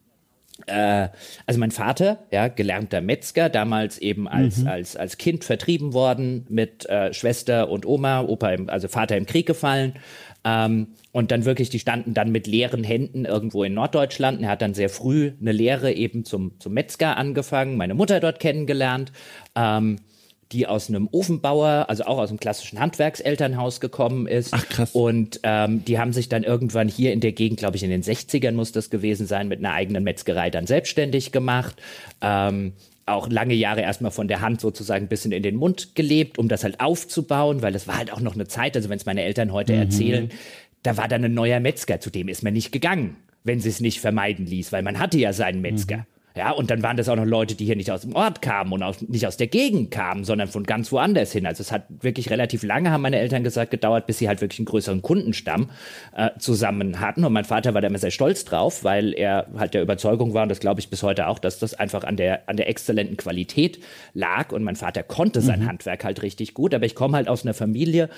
äh, also mein Vater, ja, gelernter Metzger, damals eben als, mhm. als, als Kind vertrieben worden mit äh, Schwester und Oma, Opa, im, also Vater im Krieg gefallen. Ähm, und dann wirklich, die standen dann mit leeren Händen irgendwo in Norddeutschland. Er hat dann sehr früh eine Lehre eben zum, zum Metzger angefangen, meine Mutter dort kennengelernt. Ähm, die aus einem Ofenbauer, also auch aus einem klassischen Handwerkselternhaus gekommen ist. Ach krass. Und ähm, die haben sich dann irgendwann hier in der Gegend, glaube ich, in den 60ern muss das gewesen sein, mit einer eigenen Metzgerei dann selbstständig gemacht. Ähm, auch lange Jahre erstmal von der Hand sozusagen ein bisschen in den Mund gelebt, um das halt aufzubauen, weil es war halt auch noch eine Zeit, also wenn es meine Eltern heute mhm. erzählen, da war dann ein neuer Metzger, zu dem ist man nicht gegangen, wenn sie es nicht vermeiden ließ, weil man hatte ja seinen Metzger. Mhm. Ja, und dann waren das auch noch Leute, die hier nicht aus dem Ort kamen und auch nicht aus der Gegend kamen, sondern von ganz woanders hin. Also es hat wirklich relativ lange, haben meine Eltern gesagt, gedauert, bis sie halt wirklich einen größeren Kundenstamm äh, zusammen hatten. Und mein Vater war da immer sehr stolz drauf, weil er halt der Überzeugung war, und das glaube ich bis heute auch, dass das einfach an der, an der exzellenten Qualität lag. Und mein Vater konnte sein mhm. Handwerk halt richtig gut. Aber ich komme halt aus einer Familie,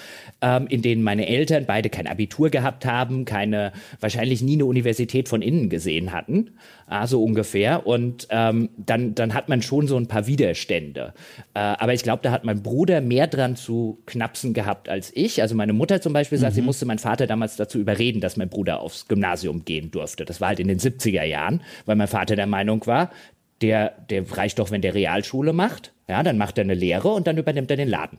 ähm, in denen meine Eltern beide kein Abitur gehabt haben, keine, wahrscheinlich nie eine Universität von innen gesehen hatten ah, so ungefähr. Und ähm, dann, dann hat man schon so ein paar Widerstände. Äh, aber ich glaube, da hat mein Bruder mehr dran zu knapsen gehabt als ich. Also meine Mutter zum Beispiel sagt, mhm. sie musste meinen Vater damals dazu überreden, dass mein Bruder aufs Gymnasium gehen durfte. Das war halt in den 70er Jahren, weil mein Vater der Meinung war, der, der reicht doch, wenn der Realschule macht. Ja, dann macht er eine Lehre und dann übernimmt er den Laden.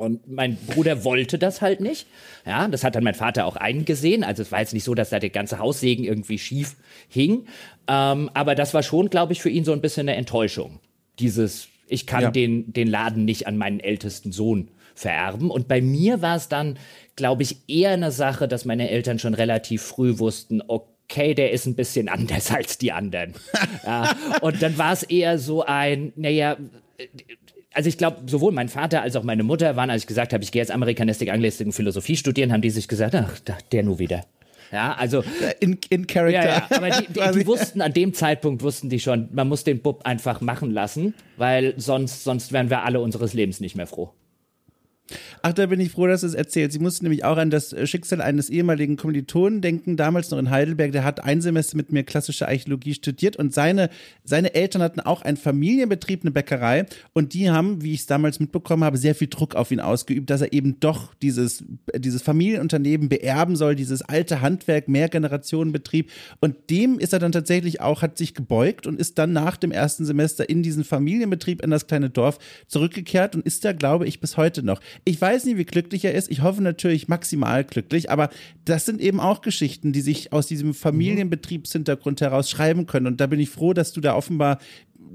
Und mein Bruder wollte das halt nicht. Ja, das hat dann mein Vater auch eingesehen. Also es war jetzt nicht so, dass da der ganze Haussegen irgendwie schief hing. Ähm, aber das war schon, glaube ich, für ihn so ein bisschen eine Enttäuschung. Dieses, ich kann ja. den, den Laden nicht an meinen ältesten Sohn vererben. Und bei mir war es dann, glaube ich, eher eine Sache, dass meine Eltern schon relativ früh wussten, okay, der ist ein bisschen anders (laughs) als die anderen. ja, und dann war es eher so ein, naja, also ich glaube, sowohl mein Vater als auch meine Mutter waren, als ich gesagt habe, ich gehe jetzt Amerikanistik, Anglistik und Philosophie studieren, haben die sich gesagt, ach, der nur wieder. Ja, also in, in Character. Ja, ja, aber die, die, die, wussten an dem Zeitpunkt wussten die schon, man muss den Bub einfach machen lassen, weil sonst sonst wären wir alle unseres Lebens nicht mehr froh. Ach, da bin ich froh, dass du es erzählt. Sie musste nämlich auch an das Schicksal eines ehemaligen Kommilitonen denken, damals noch in Heidelberg. Der hat ein Semester mit mir klassische Archäologie studiert und seine, seine Eltern hatten auch einen Familienbetrieb, eine Bäckerei und die haben, wie ich es damals mitbekommen habe, sehr viel Druck auf ihn ausgeübt, dass er eben doch dieses, dieses Familienunternehmen beerben soll, dieses alte Handwerk, Mehrgenerationenbetrieb und dem ist er dann tatsächlich auch, hat sich gebeugt und ist dann nach dem ersten Semester in diesen Familienbetrieb in das kleine Dorf zurückgekehrt und ist da, glaube ich, bis heute noch. Ich weiß nicht, wie glücklich er ist. Ich hoffe natürlich maximal glücklich, aber das sind eben auch Geschichten, die sich aus diesem Familienbetriebshintergrund heraus schreiben können. Und da bin ich froh, dass du da offenbar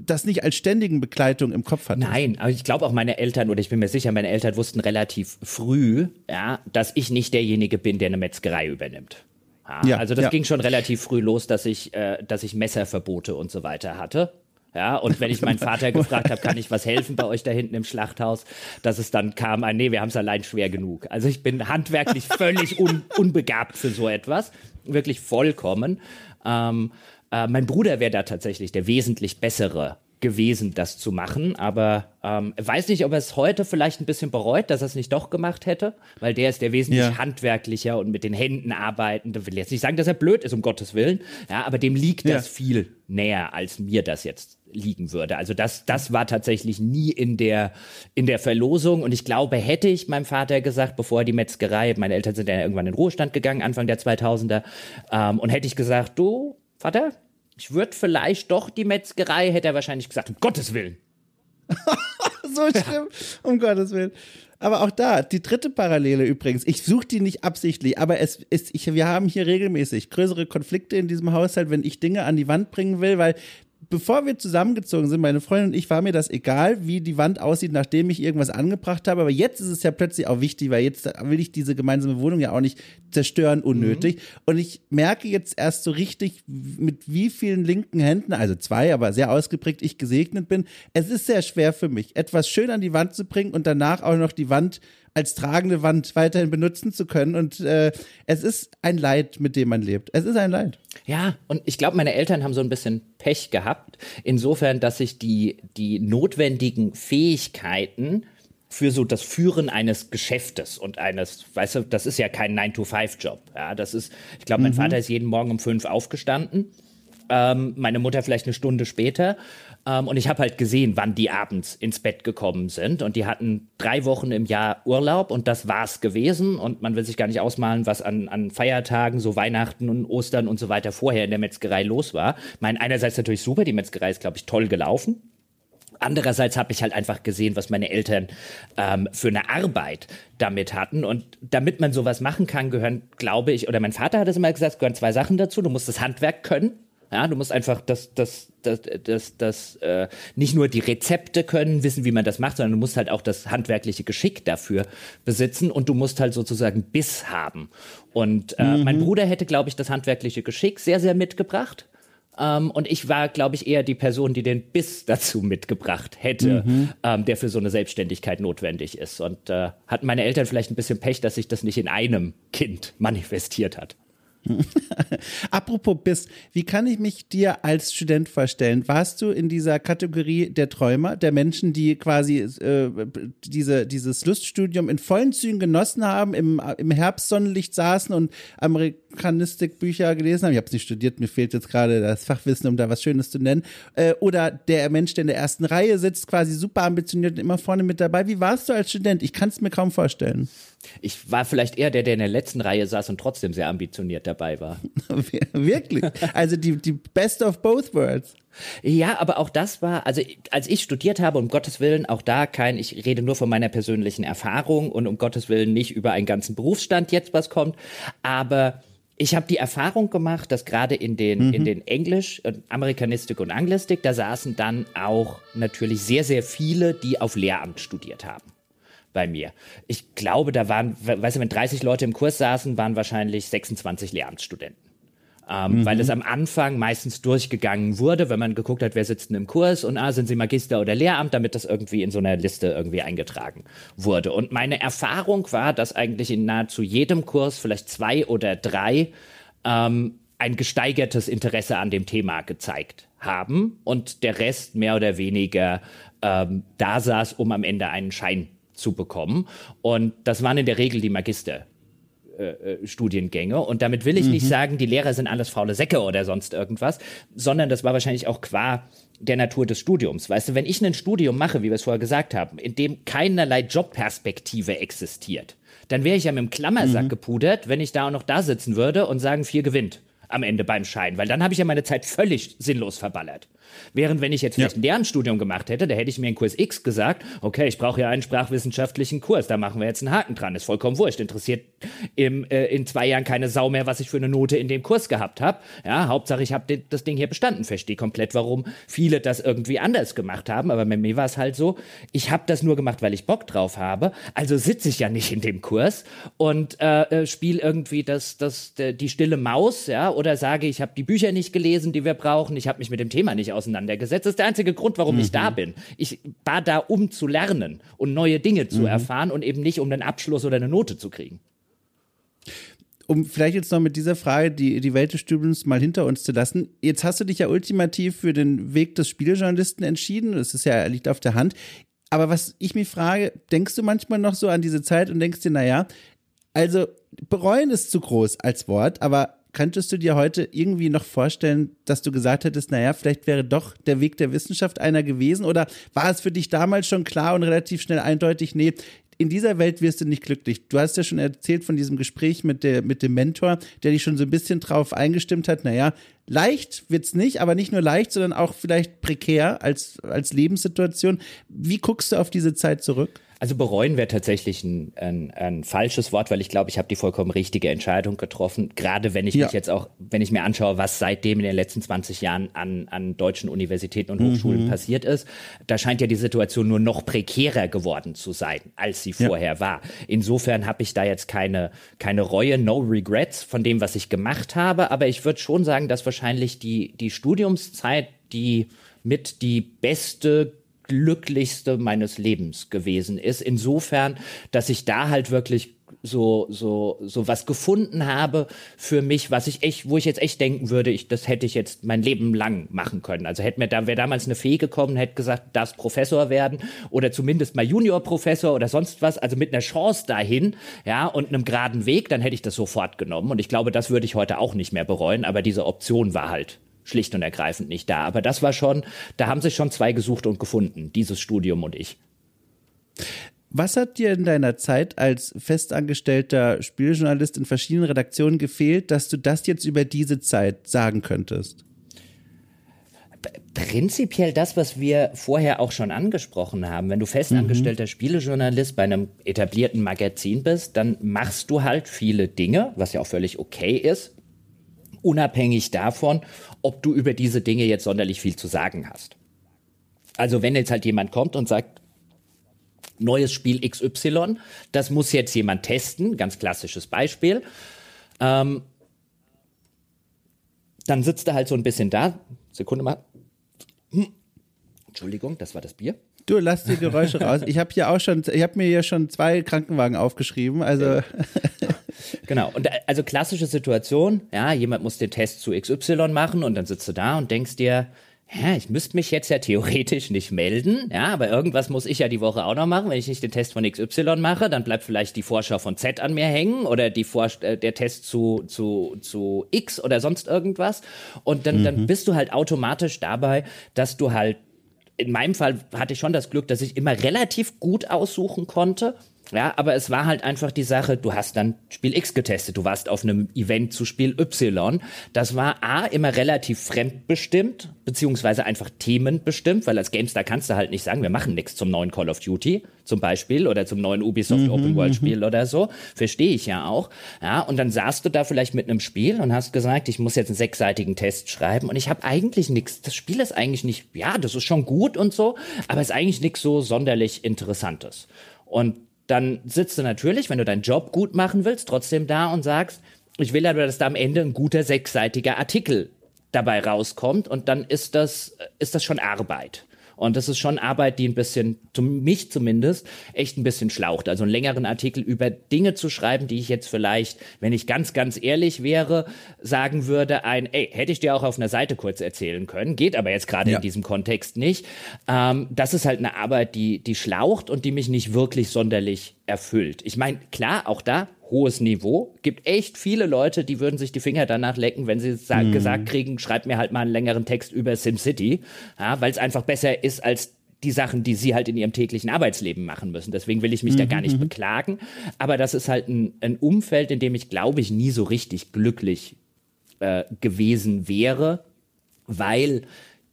das nicht als ständigen Begleitung im Kopf hattest. Nein, aber ich glaube auch meine Eltern, oder ich bin mir sicher, meine Eltern wussten relativ früh, ja, dass ich nicht derjenige bin, der eine Metzgerei übernimmt. Ja, ja, also das ja. ging schon relativ früh los, dass ich, äh, dass ich Messerverbote und so weiter hatte. Ja, und wenn ich meinen Vater gefragt habe, kann ich was helfen bei euch da hinten im Schlachthaus, dass es dann kam, ein, nee, wir haben es allein schwer genug. Also ich bin handwerklich völlig un, unbegabt für so etwas, wirklich vollkommen. Ähm, äh, mein Bruder wäre da tatsächlich der wesentlich bessere gewesen, das zu machen. Aber ähm, weiß nicht, ob er es heute vielleicht ein bisschen bereut, dass er es nicht doch gemacht hätte, weil der ist der wesentlich ja. handwerklicher und mit den Händen arbeitende. Will jetzt nicht sagen, dass er blöd ist, um Gottes Willen. Ja, aber dem liegt ja. das viel näher, als mir das jetzt liegen würde. Also das, das war tatsächlich nie in der, in der Verlosung. Und ich glaube, hätte ich meinem Vater gesagt, bevor er die Metzgerei, meine Eltern sind ja irgendwann in den Ruhestand gegangen, Anfang der 2000er, ähm, und hätte ich gesagt, du, Vater, ich würde vielleicht doch die Metzgerei, hätte er wahrscheinlich gesagt, um Gottes Willen. (laughs) so schlimm, um Gottes Willen. Aber auch da, die dritte Parallele übrigens, ich suche die nicht absichtlich, aber es ist, ich, wir haben hier regelmäßig größere Konflikte in diesem Haushalt, wenn ich Dinge an die Wand bringen will, weil bevor wir zusammengezogen sind, meine Freundin und ich, war mir das egal, wie die Wand aussieht, nachdem ich irgendwas angebracht habe. Aber jetzt ist es ja plötzlich auch wichtig, weil jetzt will ich diese gemeinsame Wohnung ja auch nicht zerstören, unnötig. Mhm. Und ich merke jetzt erst so richtig, mit wie vielen linken Händen, also zwei, aber sehr ausgeprägt, ich gesegnet bin. Es ist sehr schwer für mich, etwas schön an die Wand zu bringen und danach auch noch die Wand als tragende Wand weiterhin benutzen zu können. Und äh, es ist ein Leid, mit dem man lebt. Es ist ein Leid. Ja, und ich glaube, meine Eltern haben so ein bisschen Pech gehabt, insofern, dass sich die, die notwendigen Fähigkeiten für so das Führen eines Geschäftes und eines, weißt du, das ist ja kein 9-to-5-Job. Ja, das ist, ich glaube, mein mhm. Vater ist jeden Morgen um fünf aufgestanden ähm, meine Mutter vielleicht eine Stunde später. Ähm, und ich habe halt gesehen, wann die abends ins Bett gekommen sind. Und die hatten drei Wochen im Jahr Urlaub und das war's gewesen. Und man will sich gar nicht ausmalen, was an, an Feiertagen, so Weihnachten und Ostern und so weiter vorher in der Metzgerei los war. Ich meine, einerseits natürlich super, die Metzgerei ist, glaube ich, toll gelaufen. Andererseits habe ich halt einfach gesehen, was meine Eltern ähm, für eine Arbeit damit hatten. Und damit man sowas machen kann, gehören, glaube ich, oder mein Vater hat es immer gesagt, gehören zwei Sachen dazu. Du musst das Handwerk können Ja, du musst einfach das, das, das, das, das äh, nicht nur die Rezepte können, wissen, wie man das macht, sondern du musst halt auch das handwerkliche Geschick dafür besitzen und du musst halt sozusagen Biss haben. Und äh, mhm. mein Bruder hätte, glaube ich, das handwerkliche Geschick sehr, sehr mitgebracht. Ähm, und ich war, glaube ich, eher die Person, die den Biss (laughs) dazu mitgebracht hätte, mhm. ähm, der für so eine Selbstständigkeit notwendig ist. Und äh, hatten meine Eltern vielleicht ein bisschen Pech, dass sich das nicht in einem Kind (laughs) manifestiert hat. (laughs) Apropos Biss, wie kann ich mich dir als Student vorstellen? Warst du in dieser Kategorie der Träumer, der Menschen, die quasi äh, diese, dieses Luststudium in vollen Zügen genossen haben, im, im Herbstsonnenlicht saßen und Amerikanistikbücher gelesen haben? Ich habe es nicht studiert, mir fehlt jetzt gerade das Fachwissen, um da was Schönes zu nennen. Äh, oder der Mensch, der in der ersten Reihe sitzt, quasi super ambitioniert und immer vorne mit dabei. Wie warst du als Student? Ich kann es mir kaum vorstellen. Ich war vielleicht eher der, der in der letzten Reihe saß und trotzdem sehr ambitioniert dabei war. (laughs) Wirklich? Also die, die Best of both worlds. Ja, aber auch das war, also als ich studiert habe, um Gottes Willen, auch da kein, ich rede nur von meiner persönlichen Erfahrung und um Gottes Willen nicht über einen ganzen Berufsstand jetzt was kommt, aber ich habe die Erfahrung gemacht, dass gerade in den, mhm. in den Englisch, Amerikanistik und Anglistik, da saßen dann auch natürlich sehr, sehr viele, die auf Lehramt studiert haben bei mir. Ich glaube, da waren, weißt du, wenn 30 Leute im Kurs saßen, waren wahrscheinlich 26 Lehramtsstudenten. Ähm, mhm. Weil es am Anfang meistens durchgegangen wurde, wenn man geguckt hat, wer sitzt denn im Kurs und ah, sind sie Magister oder Lehramt, damit das irgendwie in so einer Liste irgendwie eingetragen wurde. Und meine Erfahrung war, dass eigentlich in nahezu jedem Kurs vielleicht zwei oder drei ähm, ein gesteigertes Interesse an dem Thema gezeigt haben und der Rest mehr oder weniger ähm, da saß, um am Ende einen Schein zu bekommen. Und das waren in der Regel die Magister. Äh, äh, Studiengänge. Und damit will ich mhm. nicht sagen, die Lehrer sind alles faule Säcke oder sonst irgendwas, sondern das war wahrscheinlich auch qua der Natur des Studiums. Weißt du, wenn ich ein Studium mache, wie wir es vorher gesagt haben, in dem keinerlei Jobperspektive existiert, dann wäre ich ja mit dem Klammersack mhm. gepudert, wenn ich da auch noch da sitzen würde und sagen, vier gewinnt am Ende beim Schein, weil dann habe ich ja meine Zeit völlig sinnlos verballert. Während wenn ich jetzt vielleicht ja. ein Lernstudium gemacht hätte, da hätte ich mir in Kurs X gesagt, okay, ich brauche ja einen sprachwissenschaftlichen Kurs, da machen wir jetzt einen Haken dran, ist vollkommen wurscht, interessiert im, äh, in zwei Jahren keine Sau mehr, was ich für eine Note in dem Kurs gehabt habe. Ja, Hauptsache ich habe das Ding hier bestanden, verstehe komplett, warum viele das irgendwie anders gemacht haben, aber bei mir war es halt so, ich habe das nur gemacht, weil ich Bock drauf habe, also sitze ich ja nicht in dem Kurs und äh, äh spiele irgendwie das, das, die stille Maus, ja, oder sage, ich habe die Bücher nicht gelesen, die wir brauchen, ich habe mich mit dem Thema nicht auseinandergesetzt. Das ist der einzige Grund, warum mhm. ich da mhm. bin. Ich war da, um zu lernen und neue Dinge zu mhm. erfahren und eben nicht, um einen Abschluss oder eine Note zu kriegen um vielleicht jetzt noch mit dieser Frage die, die Welt des Studiums mal hinter uns zu lassen. Jetzt hast du dich ja ultimativ für den Weg des Spielejournalisten entschieden. Das ist ja, liegt auf der Hand. Aber was ich mich frage, denkst du manchmal noch so an diese Zeit und denkst dir, naja, also bereuen ist zu groß als Wort, aber könntest du dir heute irgendwie noch vorstellen, dass du gesagt hättest, naja, vielleicht wäre doch der Weg der Wissenschaft einer gewesen? Oder war es für dich damals schon klar und relativ schnell eindeutig, nee, in dieser Welt wirst du nicht glücklich. Du hast ja schon erzählt von diesem Gespräch mit, der, mit dem Mentor, der dich schon so ein bisschen drauf eingestimmt hat, naja, leicht wird's nicht, aber nicht nur leicht, sondern auch vielleicht prekär als, als Lebenssituation. Wie guckst du auf diese Zeit zurück? Also bereuen wäre tatsächlich ein, ein, ein, falsches Wort, weil ich glaube, ich habe die vollkommen richtige Entscheidung getroffen. Gerade wenn ich ja. mich jetzt auch, wenn ich mir anschaue, was seitdem in den letzten 20 Jahren an, an deutschen Universitäten und Hochschulen mhm. passiert ist, da scheint ja die Situation nur noch prekärer geworden zu sein, als sie ja. vorher war. Insofern habe ich da jetzt keine, keine Reue, no regrets von dem, was ich gemacht habe. Aber ich würde schon sagen, dass wahrscheinlich die, die Studiumszeit die mit die beste glücklichste meines Lebens gewesen ist. Insofern, dass ich da halt wirklich so so so was gefunden habe für mich, was ich echt, wo ich jetzt echt denken würde, ich das hätte ich jetzt mein Leben lang machen können. Also hätte mir da wäre damals eine Fee gekommen, hätte gesagt, darfst Professor werden oder zumindest mal Juniorprofessor oder sonst was, also mit einer Chance dahin, ja, und einem geraden Weg, dann hätte ich das sofort genommen und ich glaube, das würde ich heute auch nicht mehr bereuen, aber diese Option war halt schlicht und ergreifend nicht da. Aber das war schon, da haben sich schon zwei gesucht und gefunden, dieses Studium und ich. Was hat dir in deiner Zeit als festangestellter Spieljournalist in verschiedenen Redaktionen gefehlt, dass du das jetzt über diese Zeit sagen könntest? Prinzipiell das, was wir vorher auch schon angesprochen haben. Wenn du festangestellter mhm. Spielejournalist bei einem etablierten Magazin bist, dann machst du halt viele Dinge, was ja auch völlig okay ist unabhängig davon, ob du über diese Dinge jetzt sonderlich viel zu sagen hast. Also wenn jetzt halt jemand kommt und sagt, neues Spiel XY, das muss jetzt jemand testen, ganz klassisches Beispiel. Ähm, dann sitzt er halt so ein bisschen da. Sekunde mal. Hm. Entschuldigung, das war das Bier. Du lass die Geräusche raus. Ich habe hier auch schon, ich habe mir hier schon zwei Krankenwagen aufgeschrieben. Also (laughs) genau. Und also klassische Situation. Ja, jemand muss den Test zu XY machen und dann sitzt du da und denkst dir, ja, ich müsste mich jetzt ja theoretisch nicht melden, ja, aber irgendwas muss ich ja die Woche auch noch machen. Wenn ich nicht den Test von XY mache, dann bleibt vielleicht die Vorschau von Z an mir hängen oder die Vor äh, der Test zu, zu, zu X oder sonst irgendwas. Und dann, mhm. dann bist du halt automatisch dabei, dass du halt in meinem Fall hatte ich schon das Glück, dass ich immer relativ gut aussuchen konnte. Ja, aber es war halt einfach die Sache, du hast dann Spiel X getestet, du warst auf einem Event zu Spiel Y. Das war A, immer relativ fremdbestimmt, beziehungsweise einfach themenbestimmt, weil als GameStar kannst du halt nicht sagen, wir machen nichts zum neuen Call of Duty zum Beispiel oder zum neuen Ubisoft mhm, Open World. Spiel oder so. Verstehe ich ja auch. Ja, und dann saßt du da vielleicht mit einem Spiel und hast gesagt, ich muss jetzt einen sechsseitigen Test schreiben und ich habe eigentlich nichts. Das Spiel ist eigentlich nicht, ja, das ist schon gut und so, aber ist eigentlich nichts so sonderlich Interessantes. Und dann sitzt du natürlich, wenn du deinen Job gut machen willst, trotzdem da und sagst, ich will aber, dass da am Ende ein guter sechsseitiger Artikel dabei rauskommt und dann ist das, ist das schon Arbeit. Und das ist schon Arbeit, die ein bisschen, zu mich zumindest, echt ein bisschen schlaucht. Also einen längeren Artikel über Dinge zu schreiben, die ich jetzt vielleicht, wenn ich ganz, ganz ehrlich wäre, sagen würde, ein, ey, hätte ich dir auch auf einer Seite kurz erzählen können, geht aber jetzt gerade ja. in diesem Kontext nicht. Ähm, das ist halt eine Arbeit, die, die schlaucht und die mich nicht wirklich sonderlich erfüllt. Ich meine, klar, auch da hohes Niveau. Gibt echt viele Leute, die würden sich die Finger danach lecken, wenn sie mm. gesagt kriegen, schreib mir halt mal einen längeren Text über SimCity, ja, weil es einfach besser ist als die Sachen, die sie halt in ihrem täglichen Arbeitsleben machen müssen. Deswegen will ich mich mhm, da gar nicht mhm. beklagen. Aber das ist halt ein, ein, Umfeld, in dem ich, glaube ich, nie so richtig glücklich äh, gewesen wäre, weil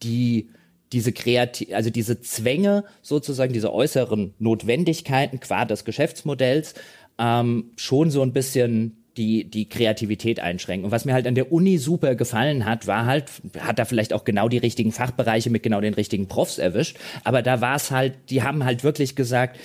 die diese Kreativ also diese Zwänge sozusagen, diese äußeren Notwendigkeiten qua des Geschäftsmodells ähm, schon so ein bisschen die, die Kreativität einschränken. Und was mir halt an der Uni super gefallen hat, war halt, hat da vielleicht auch genau die richtigen Fachbereiche mit genau den richtigen Profs erwischt. Aber da war es halt, die haben halt wirklich gesagt,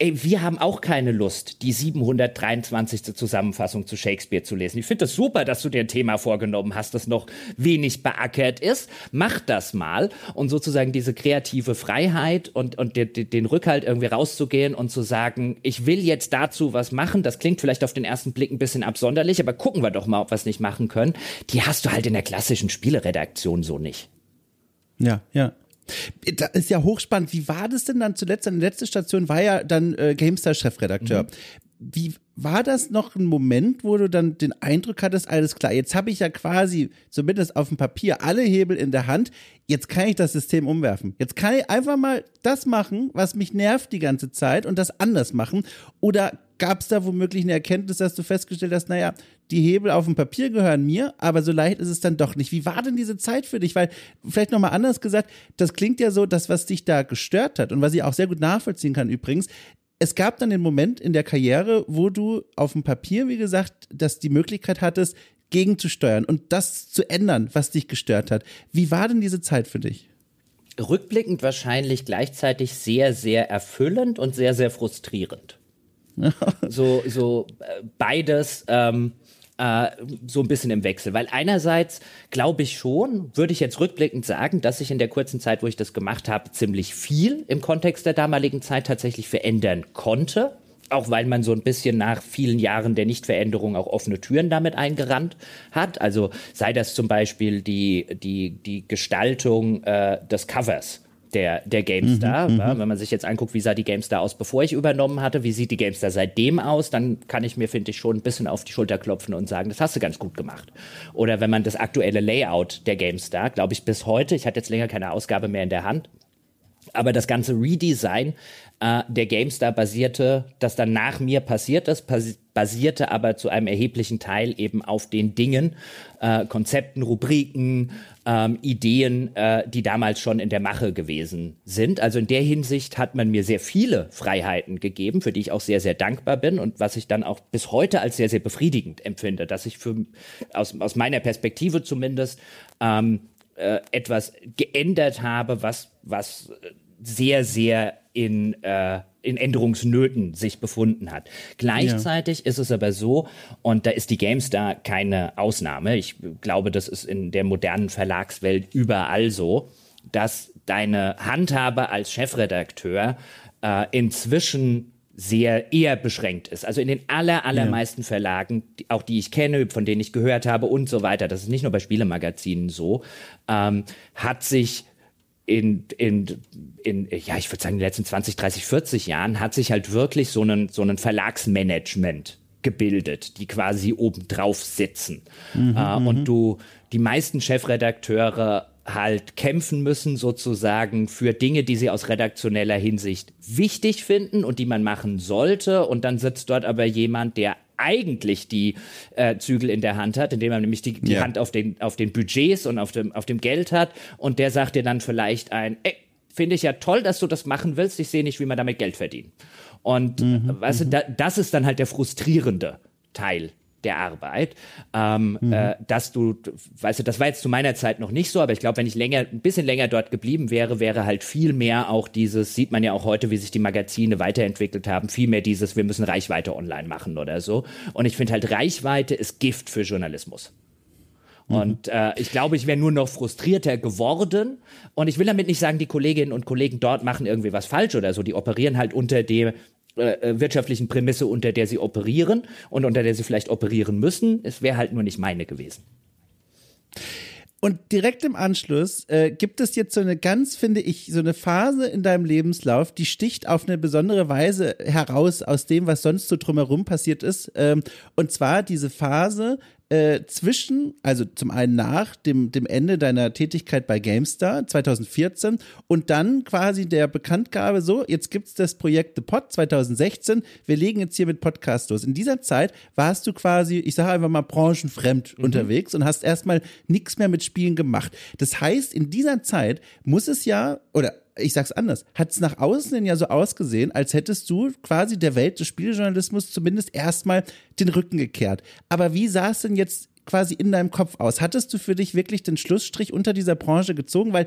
ey, wir haben auch keine Lust, die 723. Zusammenfassung zu Shakespeare zu lesen. Ich finde das super, dass du dir ein Thema vorgenommen hast, das noch wenig beackert ist. Mach das mal und sozusagen diese kreative Freiheit und, und den, den Rückhalt irgendwie rauszugehen und zu sagen, ich will jetzt dazu was machen. Das klingt vielleicht auf den ersten Blick ein bisschen absonderlich, aber gucken wir doch mal, ob wir es nicht machen können. Die hast du halt in der klassischen Spieleredaktion so nicht. Ja, ja. Das ist ja hochspannend. Wie war das denn dann zuletzt? Deine letzte Station war ja dann äh, GameStar-Chefredakteur. Mhm. Wie war das noch ein Moment, wo du dann den Eindruck hattest, alles klar, jetzt habe ich ja quasi, zumindest auf dem Papier, alle Hebel in der Hand, jetzt kann ich das System umwerfen. Jetzt kann ich einfach mal das machen, was mich nervt die ganze Zeit und das anders machen. Oder gab es da womöglich eine Erkenntnis, dass du festgestellt hast, naja, die Hebel auf dem Papier gehören mir, aber so leicht ist es dann doch nicht. Wie war denn diese Zeit für dich? Weil, vielleicht nochmal anders gesagt, das klingt ja so, das, was dich da gestört hat und was ich auch sehr gut nachvollziehen kann übrigens, es gab dann den Moment in der Karriere, wo du auf dem Papier, wie gesagt, dass die Möglichkeit hattest, gegenzusteuern und das zu ändern, was dich gestört hat. Wie war denn diese Zeit für dich? Rückblickend wahrscheinlich gleichzeitig sehr, sehr erfüllend und sehr, sehr frustrierend. (laughs) so, so äh, beides ähm, äh, so ein bisschen im Wechsel. Weil einerseits glaube ich schon, würde ich jetzt rückblickend sagen, dass ich in der kurzen Zeit, wo ich das gemacht habe, ziemlich viel im Kontext der damaligen Zeit tatsächlich verändern konnte auch weil man so ein bisschen nach vielen Jahren der Nichtveränderung auch offene Türen damit eingerannt hat. Also sei das zum Beispiel die, die, die Gestaltung äh, des Covers der, der GameStar. Mhm, ja, mhm. wenn man sich jetzt anguckt, wie sah die GameStar aus, bevor ich übernommen hatte, wie sieht die GameStar seitdem aus, dann kann ich mir, finde ich, schon ein bisschen auf die Schulter klopfen und sagen, das hast du ganz gut gemacht. Oder wenn man das aktuelle Layout der GameStar, glaube ich, bis heute, ich hatte jetzt länger keine Ausgabe mehr in der Hand, Aber das ganze Redesign äh, der GameStar basierte, das dann nach mir passiert ist, basierte aber zu einem erheblichen Teil eben auf den Dingen, äh, Konzepten, Rubriken, ähm, Ideen, äh, die damals schon in der Mache gewesen sind. Also in der Hinsicht hat man mir sehr viele Freiheiten gegeben, für die ich auch sehr, sehr dankbar bin und was ich dann auch bis heute als sehr, sehr befriedigend empfinde, dass ich für, aus, aus meiner Perspektive zumindest ähm, äh, etwas geändert habe, was, was sehr, sehr in, äh, in Änderungsnöten sich befunden hat. Gleichzeitig ja. ist es aber so, und da ist die GameStar keine Ausnahme, ich glaube, das ist in der modernen Verlagswelt überall so, dass deine Handhabe als Chefredakteur äh, inzwischen sehr eher beschränkt ist. Also in den aller, allermeisten ja. Verlagen, auch die ich kenne, von denen ich gehört habe und so weiter, das ist nicht nur bei Spielemagazinen so, ähm, hat sich in, in, in, ja, ich würde sagen, in den letzten 20, 30, 40 Jahren hat sich halt wirklich so ein, so ein Verlagsmanagement gebildet, die quasi obendrauf sitzen. Mhm, äh, und mhm. du, die meisten Chefredakteure halt kämpfen müssen sozusagen für Dinge, die sie aus redaktioneller Hinsicht wichtig finden und die man machen sollte. Und dann sitzt dort aber jemand, der eigentlich die äh, Zügel in der Hand hat, indem er nämlich die, die ja. Hand auf den, auf den Budgets und auf dem, auf dem Geld hat. Und der sagt dir dann vielleicht ein, ey, finde ich ja toll, dass du das machen willst. Ich sehe nicht, wie man damit Geld verdient. Und mhm, weißt du, mhm. da, das ist dann halt der frustrierende Teil der Arbeit, ähm, mhm. äh, dass du, weißt du, das war jetzt zu meiner Zeit noch nicht so, aber ich glaube, wenn ich länger, ein bisschen länger dort geblieben wäre, wäre halt viel mehr auch dieses, sieht man ja auch heute, wie sich die Magazine weiterentwickelt haben, viel mehr dieses, wir müssen Reichweite online machen oder so. Und ich finde halt, Reichweite ist Gift für Journalismus. Mhm. Und äh, ich glaube, ich wäre nur noch frustrierter geworden. Und ich will damit nicht sagen, die Kolleginnen und Kollegen dort machen irgendwie was falsch oder so. Die operieren halt unter dem äh, äh, wirtschaftlichen Prämisse, unter der sie operieren und unter der sie vielleicht operieren müssen. Es wäre halt nur nicht meine gewesen. Und direkt im Anschluss äh, gibt es jetzt so eine ganz, finde ich, so eine Phase in deinem Lebenslauf, die sticht auf eine besondere Weise heraus aus dem, was sonst so drumherum passiert ist. Ähm, und zwar diese Phase, äh, zwischen, also zum einen nach dem, dem Ende deiner Tätigkeit bei GameStar 2014 und dann quasi der Bekanntgabe, so, jetzt gibt es das Projekt The Pod 2016, wir legen jetzt hier mit Podcast los. In dieser Zeit warst du quasi, ich sage einfach mal, branchenfremd mhm. unterwegs und hast erstmal nichts mehr mit Spielen gemacht. Das heißt, in dieser Zeit muss es ja, oder ich sag's anders, hat es nach außen hin ja so ausgesehen, als hättest du quasi der Welt des Spieljournalismus zumindest erstmal den Rücken gekehrt. Aber wie sah es denn jetzt quasi in deinem Kopf aus? Hattest du für dich wirklich den Schlussstrich unter dieser Branche gezogen? Weil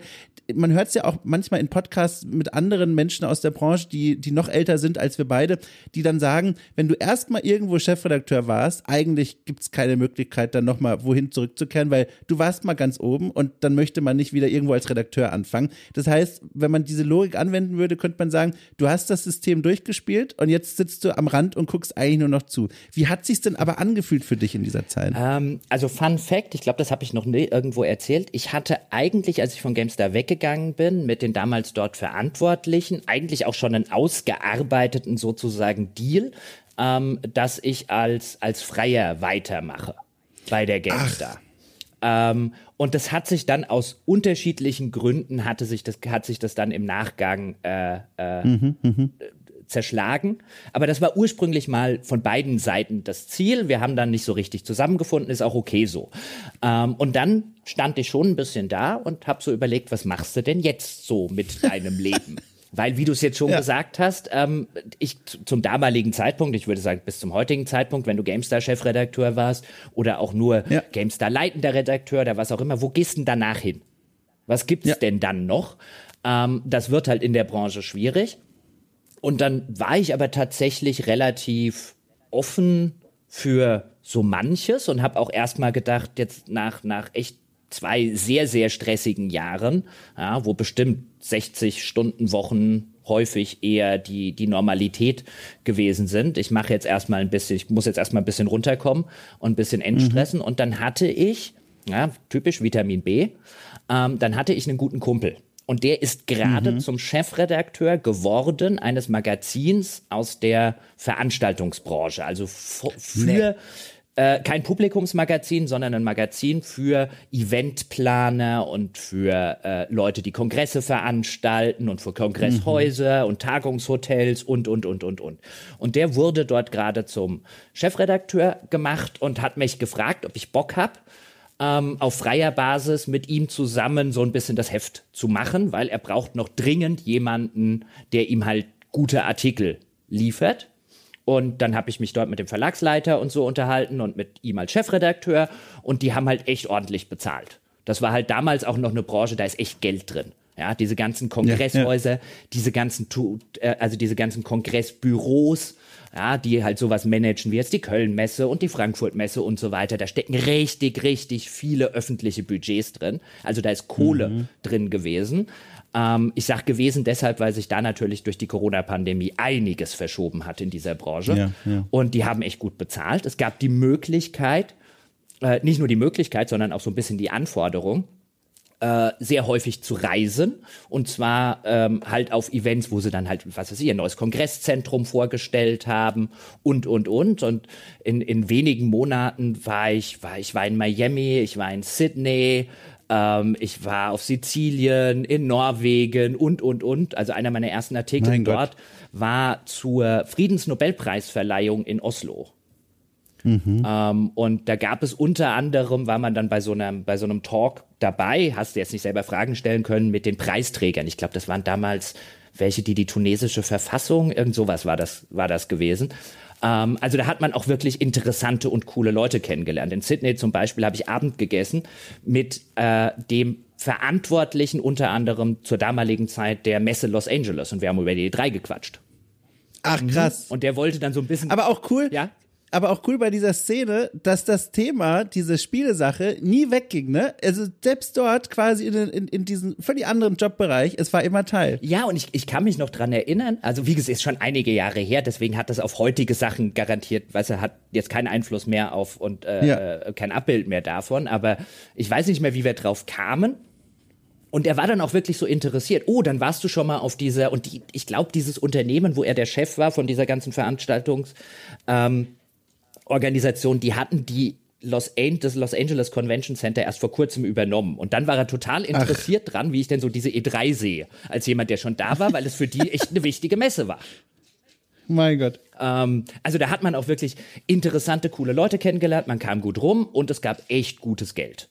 man hört es ja auch manchmal in Podcasts mit anderen Menschen aus der Branche, die, die noch älter sind als wir beide, die dann sagen, wenn du erstmal irgendwo Chefredakteur warst, eigentlich gibt es keine Möglichkeit, dann nochmal wohin zurückzukehren, weil du warst mal ganz oben und dann möchte man nicht wieder irgendwo als Redakteur anfangen. Das heißt, wenn man diese Logik anwenden würde, könnte man sagen, du hast das System durchgespielt und jetzt sitzt du am Rand und guckst eigentlich nur noch zu. Wie hat sich denn aber angefühlt für dich in dieser Zeit? Ähm, also Fun Fact, ich glaube, das habe ich noch nie irgendwo erzählt. Ich hatte eigentlich, als ich von GameStar weggegangen bin, mit den damals dort Verantwortlichen, eigentlich auch schon einen ausgearbeiteten sozusagen Deal, ähm, dass ich als, als Freier weitermache bei der GameStar. Ähm, und das hat sich dann aus unterschiedlichen Gründen hatte sich das hat sich das dann im Nachgang äh, äh, mhm, mh zerschlagen. Aber das war ursprünglich mal von beiden Seiten das Ziel. Wir haben dann nicht so richtig zusammengefunden, ist auch okay so. Ähm, und dann stand ich schon ein bisschen da und habe so überlegt, was machst du denn jetzt so mit (laughs) deinem Leben? Weil, wie du es jetzt schon ja. gesagt hast, ähm, ich zum damaligen Zeitpunkt, ich würde sagen bis zum heutigen Zeitpunkt, wenn du GameStar-Chefredakteur warst oder auch nur ja. GameStar-leitender Redakteur oder was auch immer, wo gehst du denn danach hin? Was gibt's ja. denn dann noch? Ähm, das wird halt in der Branche schwierig. Und dann war ich aber tatsächlich relativ offen für so manches und habe auch erstmal gedacht, jetzt nach, nach echt zwei sehr, sehr stressigen Jahren, ja, wo bestimmt 60 Stunden Wochen häufig eher die, die Normalität gewesen sind. Ich mache jetzt erstmal ein bisschen, ich muss jetzt erstmal ein bisschen runterkommen und ein bisschen entstressen. Mhm. Und dann hatte ich, ja, typisch Vitamin B, ähm, dann hatte ich einen guten Kumpel. Und der ist gerade mhm. zum Chefredakteur geworden eines Magazins aus der Veranstaltungsbranche, also für äh, kein Publikumsmagazin, sondern ein Magazin für Eventplaner und für äh, Leute, die Kongresse veranstalten und für Kongresshäuser mhm. und Tagungshotels und, und, und, und, und. Und der wurde dort gerade zum Chefredakteur gemacht und hat mich gefragt, ob ich Bock habe, ähm, auf freier Basis mit ihm zusammen so ein bisschen das Heft zu machen, weil er braucht noch dringend jemanden, der ihm halt gute Artikel liefert. Und dann habe ich mich dort mit dem Verlagsleiter und so unterhalten und mit ihm als Chefredakteur und die haben halt echt ordentlich bezahlt. Das war halt damals auch noch eine Branche, da ist echt Geld drin. Ja, diese ganzen Kongresshäuser, ja, ja. diese ganzen, äh, also diese ganzen Kongressbüros, ja, die halt sowas managen wie jetzt die Köln-Messe und die Frankfurt-Messe und so weiter. Da stecken richtig, richtig viele öffentliche Budgets drin. Also da ist Kohle mhm. drin gewesen. Ähm, ich sage gewesen deshalb, weil sich da natürlich durch die Corona-Pandemie einiges verschoben hat in dieser Branche. Ja, ja. Und die haben echt gut bezahlt. Es gab die Möglichkeit, äh, nicht nur die Möglichkeit, sondern auch so ein bisschen die Anforderung, äh, sehr häufig zu reisen und zwar ähm, halt auf Events, wo sie dann halt, was weiß ich, ein neues Kongresszentrum vorgestellt haben und, und, und. Und in, in wenigen Monaten war ich, war ich war in Miami, ich war in Sydney, ähm, ich war auf Sizilien, in Norwegen und, und, und. Also einer meiner ersten Artikel mein dort Gott. war zur Friedensnobelpreisverleihung in Oslo. Mhm. Ähm, und da gab es unter anderem, war man dann bei so einem, bei so einem Talk dabei, hast du jetzt nicht selber Fragen stellen können mit den Preisträgern. Ich glaube, das waren damals welche, die die tunesische Verfassung, irgend sowas war das, war das gewesen. Ähm, also da hat man auch wirklich interessante und coole Leute kennengelernt. In Sydney zum Beispiel habe ich Abend gegessen mit äh, dem Verantwortlichen unter anderem zur damaligen Zeit der Messe Los Angeles und wir haben über die drei gequatscht. Ach krass. Und der wollte dann so ein bisschen. Aber auch cool. Ja aber auch cool bei dieser Szene, dass das Thema, diese Spielesache, nie wegging, ne? Also selbst dort quasi in, in, in diesem völlig anderen Jobbereich, es war immer Teil. Ja, und ich, ich kann mich noch dran erinnern, also wie gesagt, ist schon einige Jahre her, deswegen hat das auf heutige Sachen garantiert, weißt du, hat jetzt keinen Einfluss mehr auf und äh, ja. äh, kein Abbild mehr davon, aber ich weiß nicht mehr, wie wir drauf kamen. Und er war dann auch wirklich so interessiert. Oh, dann warst du schon mal auf dieser, und die, ich glaube, dieses Unternehmen, wo er der Chef war von dieser ganzen Veranstaltungs, ähm, Organisation, die hatten die Los An das Los Angeles Convention Center erst vor kurzem übernommen. Und dann war er total interessiert Ach. dran, wie ich denn so diese E3 sehe, als jemand, der schon da war, weil es für die echt eine wichtige Messe war. Mein Gott. Ähm, also da hat man auch wirklich interessante, coole Leute kennengelernt, man kam gut rum und es gab echt gutes Geld.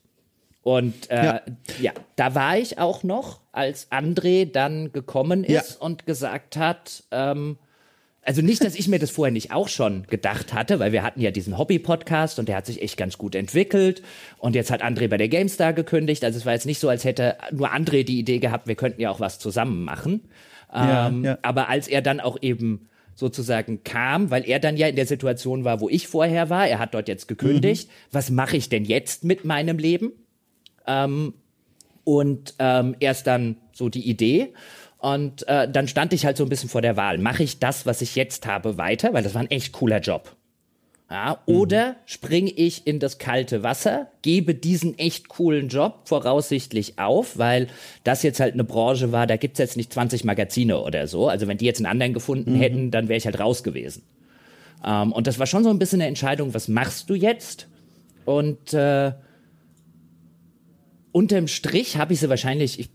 Und äh, ja. ja. da war ich auch noch, als André dann gekommen ist ja. und gesagt hat, ähm, also nicht, dass ich mir das vorher nicht auch schon gedacht hatte, weil wir hatten ja diesen Hobby-Podcast und der hat sich echt ganz gut entwickelt. Und jetzt hat André bei der GameStar gekündigt. Also es war jetzt nicht so, als hätte nur André die Idee gehabt, wir könnten ja auch was zusammen machen. Ja, ähm, ja. Aber als er dann auch eben sozusagen kam, weil er dann ja in der Situation war, wo ich vorher war, er hat dort jetzt gekündigt, mhm. was mache ich denn jetzt mit meinem Leben? Ähm, und ähm, erst dann so die Idee. Und äh, dann stand ich halt so ein bisschen vor der Wahl. Mache ich das, was ich jetzt habe, weiter? Weil das war ein echt cooler Job. Ja, oder mhm. springe ich in das kalte Wasser, gebe diesen echt coolen Job voraussichtlich auf, weil das jetzt halt eine Branche war, da gibt's jetzt nicht 20 Magazine oder so. Also wenn die jetzt einen anderen gefunden mhm. hätten, dann wäre ich halt raus gewesen. Ähm, und das war schon so ein bisschen eine Entscheidung, was machst du jetzt? Und äh, unterm Strich habe ich sie wahrscheinlich, ich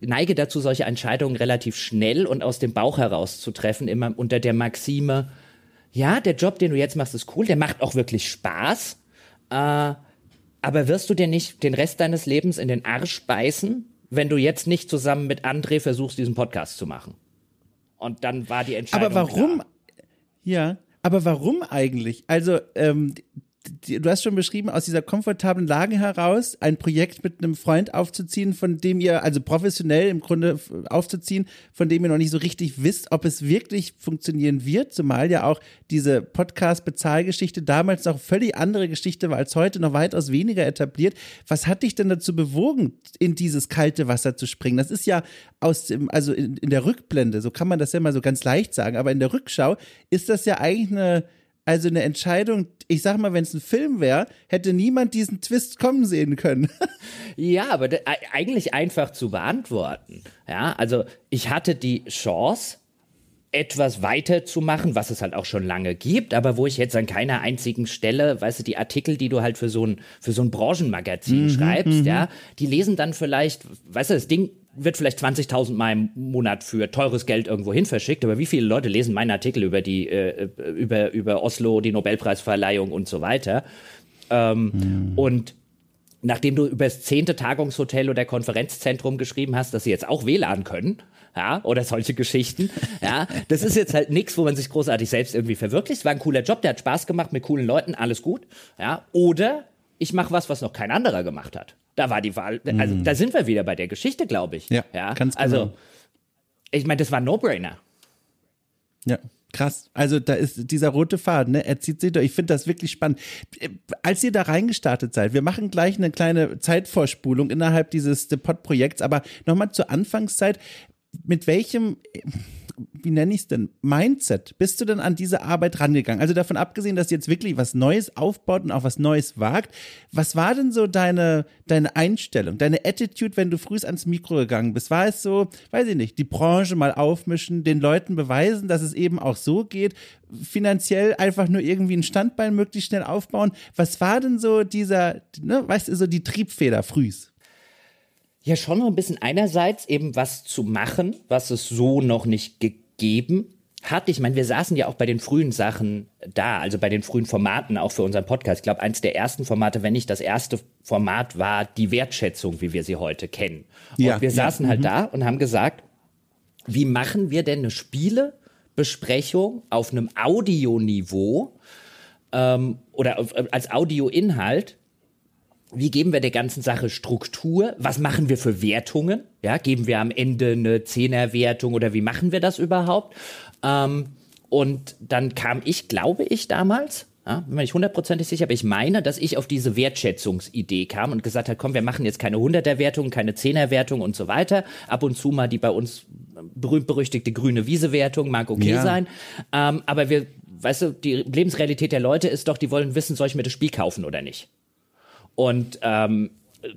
neige dazu, solche Entscheidungen relativ schnell und aus dem Bauch heraus zu treffen, immer unter der Maxime, ja, der Job, den du jetzt machst, ist cool, der macht auch wirklich Spaß, äh, aber wirst du dir nicht den Rest deines Lebens in den Arsch beißen, wenn du jetzt nicht zusammen mit André versuchst, diesen Podcast zu machen? Und dann war die Entscheidung. Aber warum? Klar. Ja, aber warum eigentlich? Also, ähm, du hast schon beschrieben, aus dieser komfortablen Lage heraus ein Projekt mit einem Freund aufzuziehen, von dem ihr, also professionell im Grunde aufzuziehen, von dem ihr noch nicht so richtig wisst, ob es wirklich funktionieren wird, zumal ja auch diese Podcast-Bezahlgeschichte damals noch völlig andere Geschichte war als heute, noch weitaus weniger etabliert. Was hat dich denn dazu bewogen, in dieses kalte Wasser zu springen? Das ist ja aus dem, also in, in der Rückblende, so kann man das ja mal so ganz leicht sagen, aber in der Rückschau ist das ja eigentlich eine also eine Entscheidung, ich sag mal, wenn es ein Film wäre, hätte niemand diesen Twist kommen sehen können. (laughs) ja, aber eigentlich einfach zu beantworten. Ja, also ich hatte die Chance, etwas weiterzumachen, was es halt auch schon lange gibt, aber wo ich jetzt an keiner einzigen Stelle, weißt du, die Artikel, die du halt für so ein, für so ein Branchenmagazin mhm, schreibst, mhm. ja, die lesen dann vielleicht, weißt du, das Ding wird vielleicht 20.000 Mal im Monat für teures Geld irgendwo hin verschickt, aber wie viele Leute lesen meinen Artikel über die, äh, über, über Oslo, die Nobelpreisverleihung und so weiter? Ähm, mhm. Und nachdem du über das zehnte Tagungshotel oder Konferenzzentrum geschrieben hast, dass sie jetzt auch WLAN können, ja, oder solche Geschichten. Ja, das ist jetzt halt nichts, wo man sich großartig selbst irgendwie verwirklicht. Es war ein cooler Job, der hat Spaß gemacht mit coolen Leuten, alles gut. Ja, oder ich mache was, was noch kein anderer gemacht hat. Da war die Wahl, also mm. da sind wir wieder bei der Geschichte, glaube ich. Ja, ja ganz also, genau. Also, ich meine, das war ein No-Brainer. Ja. Krass. Also da ist dieser rote Faden, ne? Er zieht sich durch. Ich finde das wirklich spannend. Als ihr da reingestartet seid, wir machen gleich eine kleine Zeitvorspulung innerhalb dieses Pod-Projekts, aber nochmal zur Anfangszeit mit welchem, wie nenne ich es denn, Mindset bist du denn an diese Arbeit rangegangen? Also davon abgesehen, dass jetzt wirklich was Neues aufbaut und auch was Neues wagt, was war denn so deine, deine Einstellung, deine Attitude, wenn du früh ans Mikro gegangen bist? War es so, weiß ich nicht, die Branche mal aufmischen, den Leuten beweisen, dass es eben auch so geht, finanziell einfach nur irgendwie ein Standbein möglichst schnell aufbauen? Was war denn so dieser, ne, weißt du, so die Triebfeder frühs? Ja, schon noch ein bisschen einerseits eben was zu machen, was es so noch nicht gegeben hat. Ich meine, wir saßen ja auch bei den frühen Sachen da, also bei den frühen Formaten auch für unseren Podcast. Ich glaube, eins der ersten Formate, wenn nicht das erste Format war die Wertschätzung, wie wir sie heute kennen. Ja, und wir saßen ja, halt mhm. da und haben gesagt, wie machen wir denn eine Spielebesprechung auf einem Audioniveau ähm, oder auf, als Audioinhalt, wie geben wir der ganzen Sache Struktur? Was machen wir für Wertungen? Ja, geben wir am Ende eine Zehnerwertung oder wie machen wir das überhaupt? Ähm, und dann kam ich, glaube ich, damals, ja, bin mir nicht hundertprozentig sicher, aber ich meine, dass ich auf diese Wertschätzungsidee kam und gesagt habe, komm, wir machen jetzt keine Hunderterwertung, keine Zehnerwertung und so weiter. Ab und zu mal die bei uns berühmt-berüchtigte grüne Wiese-Wertung mag okay ja. sein. Ähm, aber wir, weißt du, die Lebensrealität der Leute ist doch, die wollen wissen, soll ich mir das Spiel kaufen oder nicht? Und ähm,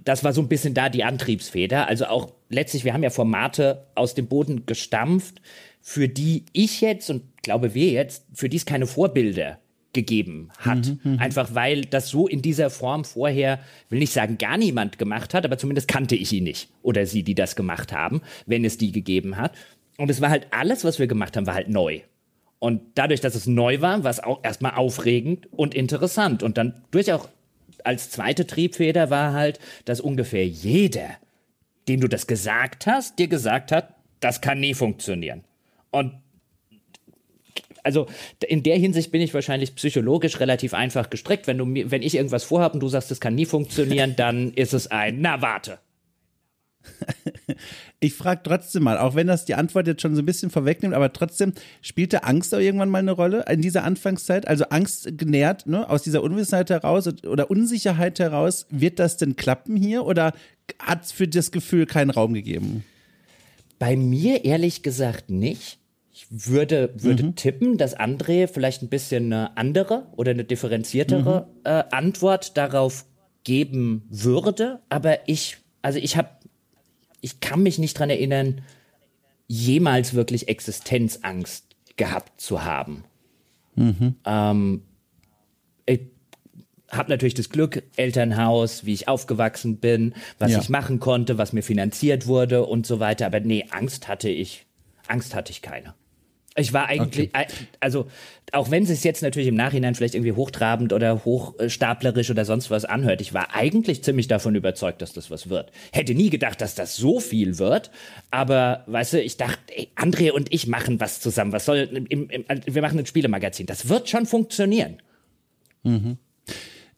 das war so ein bisschen da die Antriebsfeder. Also auch letztlich, wir haben ja Formate aus dem Boden gestampft, für die ich jetzt und glaube wir jetzt, für die es keine Vorbilder gegeben hat. Mhm, mhm, Einfach weil das so in dieser Form vorher, will nicht sagen, gar niemand gemacht hat, aber zumindest kannte ich ihn nicht. Oder sie, die das gemacht haben, wenn es die gegeben hat. Und es war halt alles, was wir gemacht haben, war halt neu. Und dadurch, dass es neu war, war es auch erstmal aufregend und interessant. Und dann durchaus als zweite Triebfeder war halt, dass ungefähr jeder, dem du das gesagt hast, dir gesagt hat, das kann nie funktionieren. Und also in der Hinsicht bin ich wahrscheinlich psychologisch relativ einfach gestrickt. Wenn du mir, wenn ich irgendwas vorhabe und du sagst, das kann nie funktionieren, (laughs) dann ist es ein, na warte. (laughs) ich frage trotzdem mal, auch wenn das die Antwort jetzt schon so ein bisschen vorwegnimmt, aber trotzdem, spielte Angst auch irgendwann mal eine Rolle in dieser Anfangszeit? Also Angst genährt, ne, aus dieser Unwissenheit heraus oder Unsicherheit heraus, wird das denn klappen hier oder hat es für das Gefühl keinen Raum gegeben? Bei mir ehrlich gesagt nicht. Ich würde, würde mhm. tippen, dass André vielleicht ein bisschen eine andere oder eine differenziertere mhm. äh, Antwort darauf geben würde, aber ich, also ich habe ich kann mich nicht dran erinnern, jemals wirklich Existenzangst gehabt zu haben. Mhm. Ähm, ich habe natürlich das Glück, Elternhaus, wie ich aufgewachsen bin, was ja. ich machen konnte, was mir finanziert wurde und so weiter. Aber nee, Angst hatte ich, Angst hatte ich keine. Ich war eigentlich, okay. also auch wenn es jetzt natürlich im Nachhinein vielleicht irgendwie hochtrabend oder hochstaplerisch oder sonst was anhört, ich war eigentlich ziemlich davon überzeugt, dass das was wird. Hätte nie gedacht, dass das so viel wird, aber weißt du, ich dachte, ey, André und ich machen was zusammen. Was soll, im, im, wir machen ein Spielemagazin. Das wird schon funktionieren. Mhm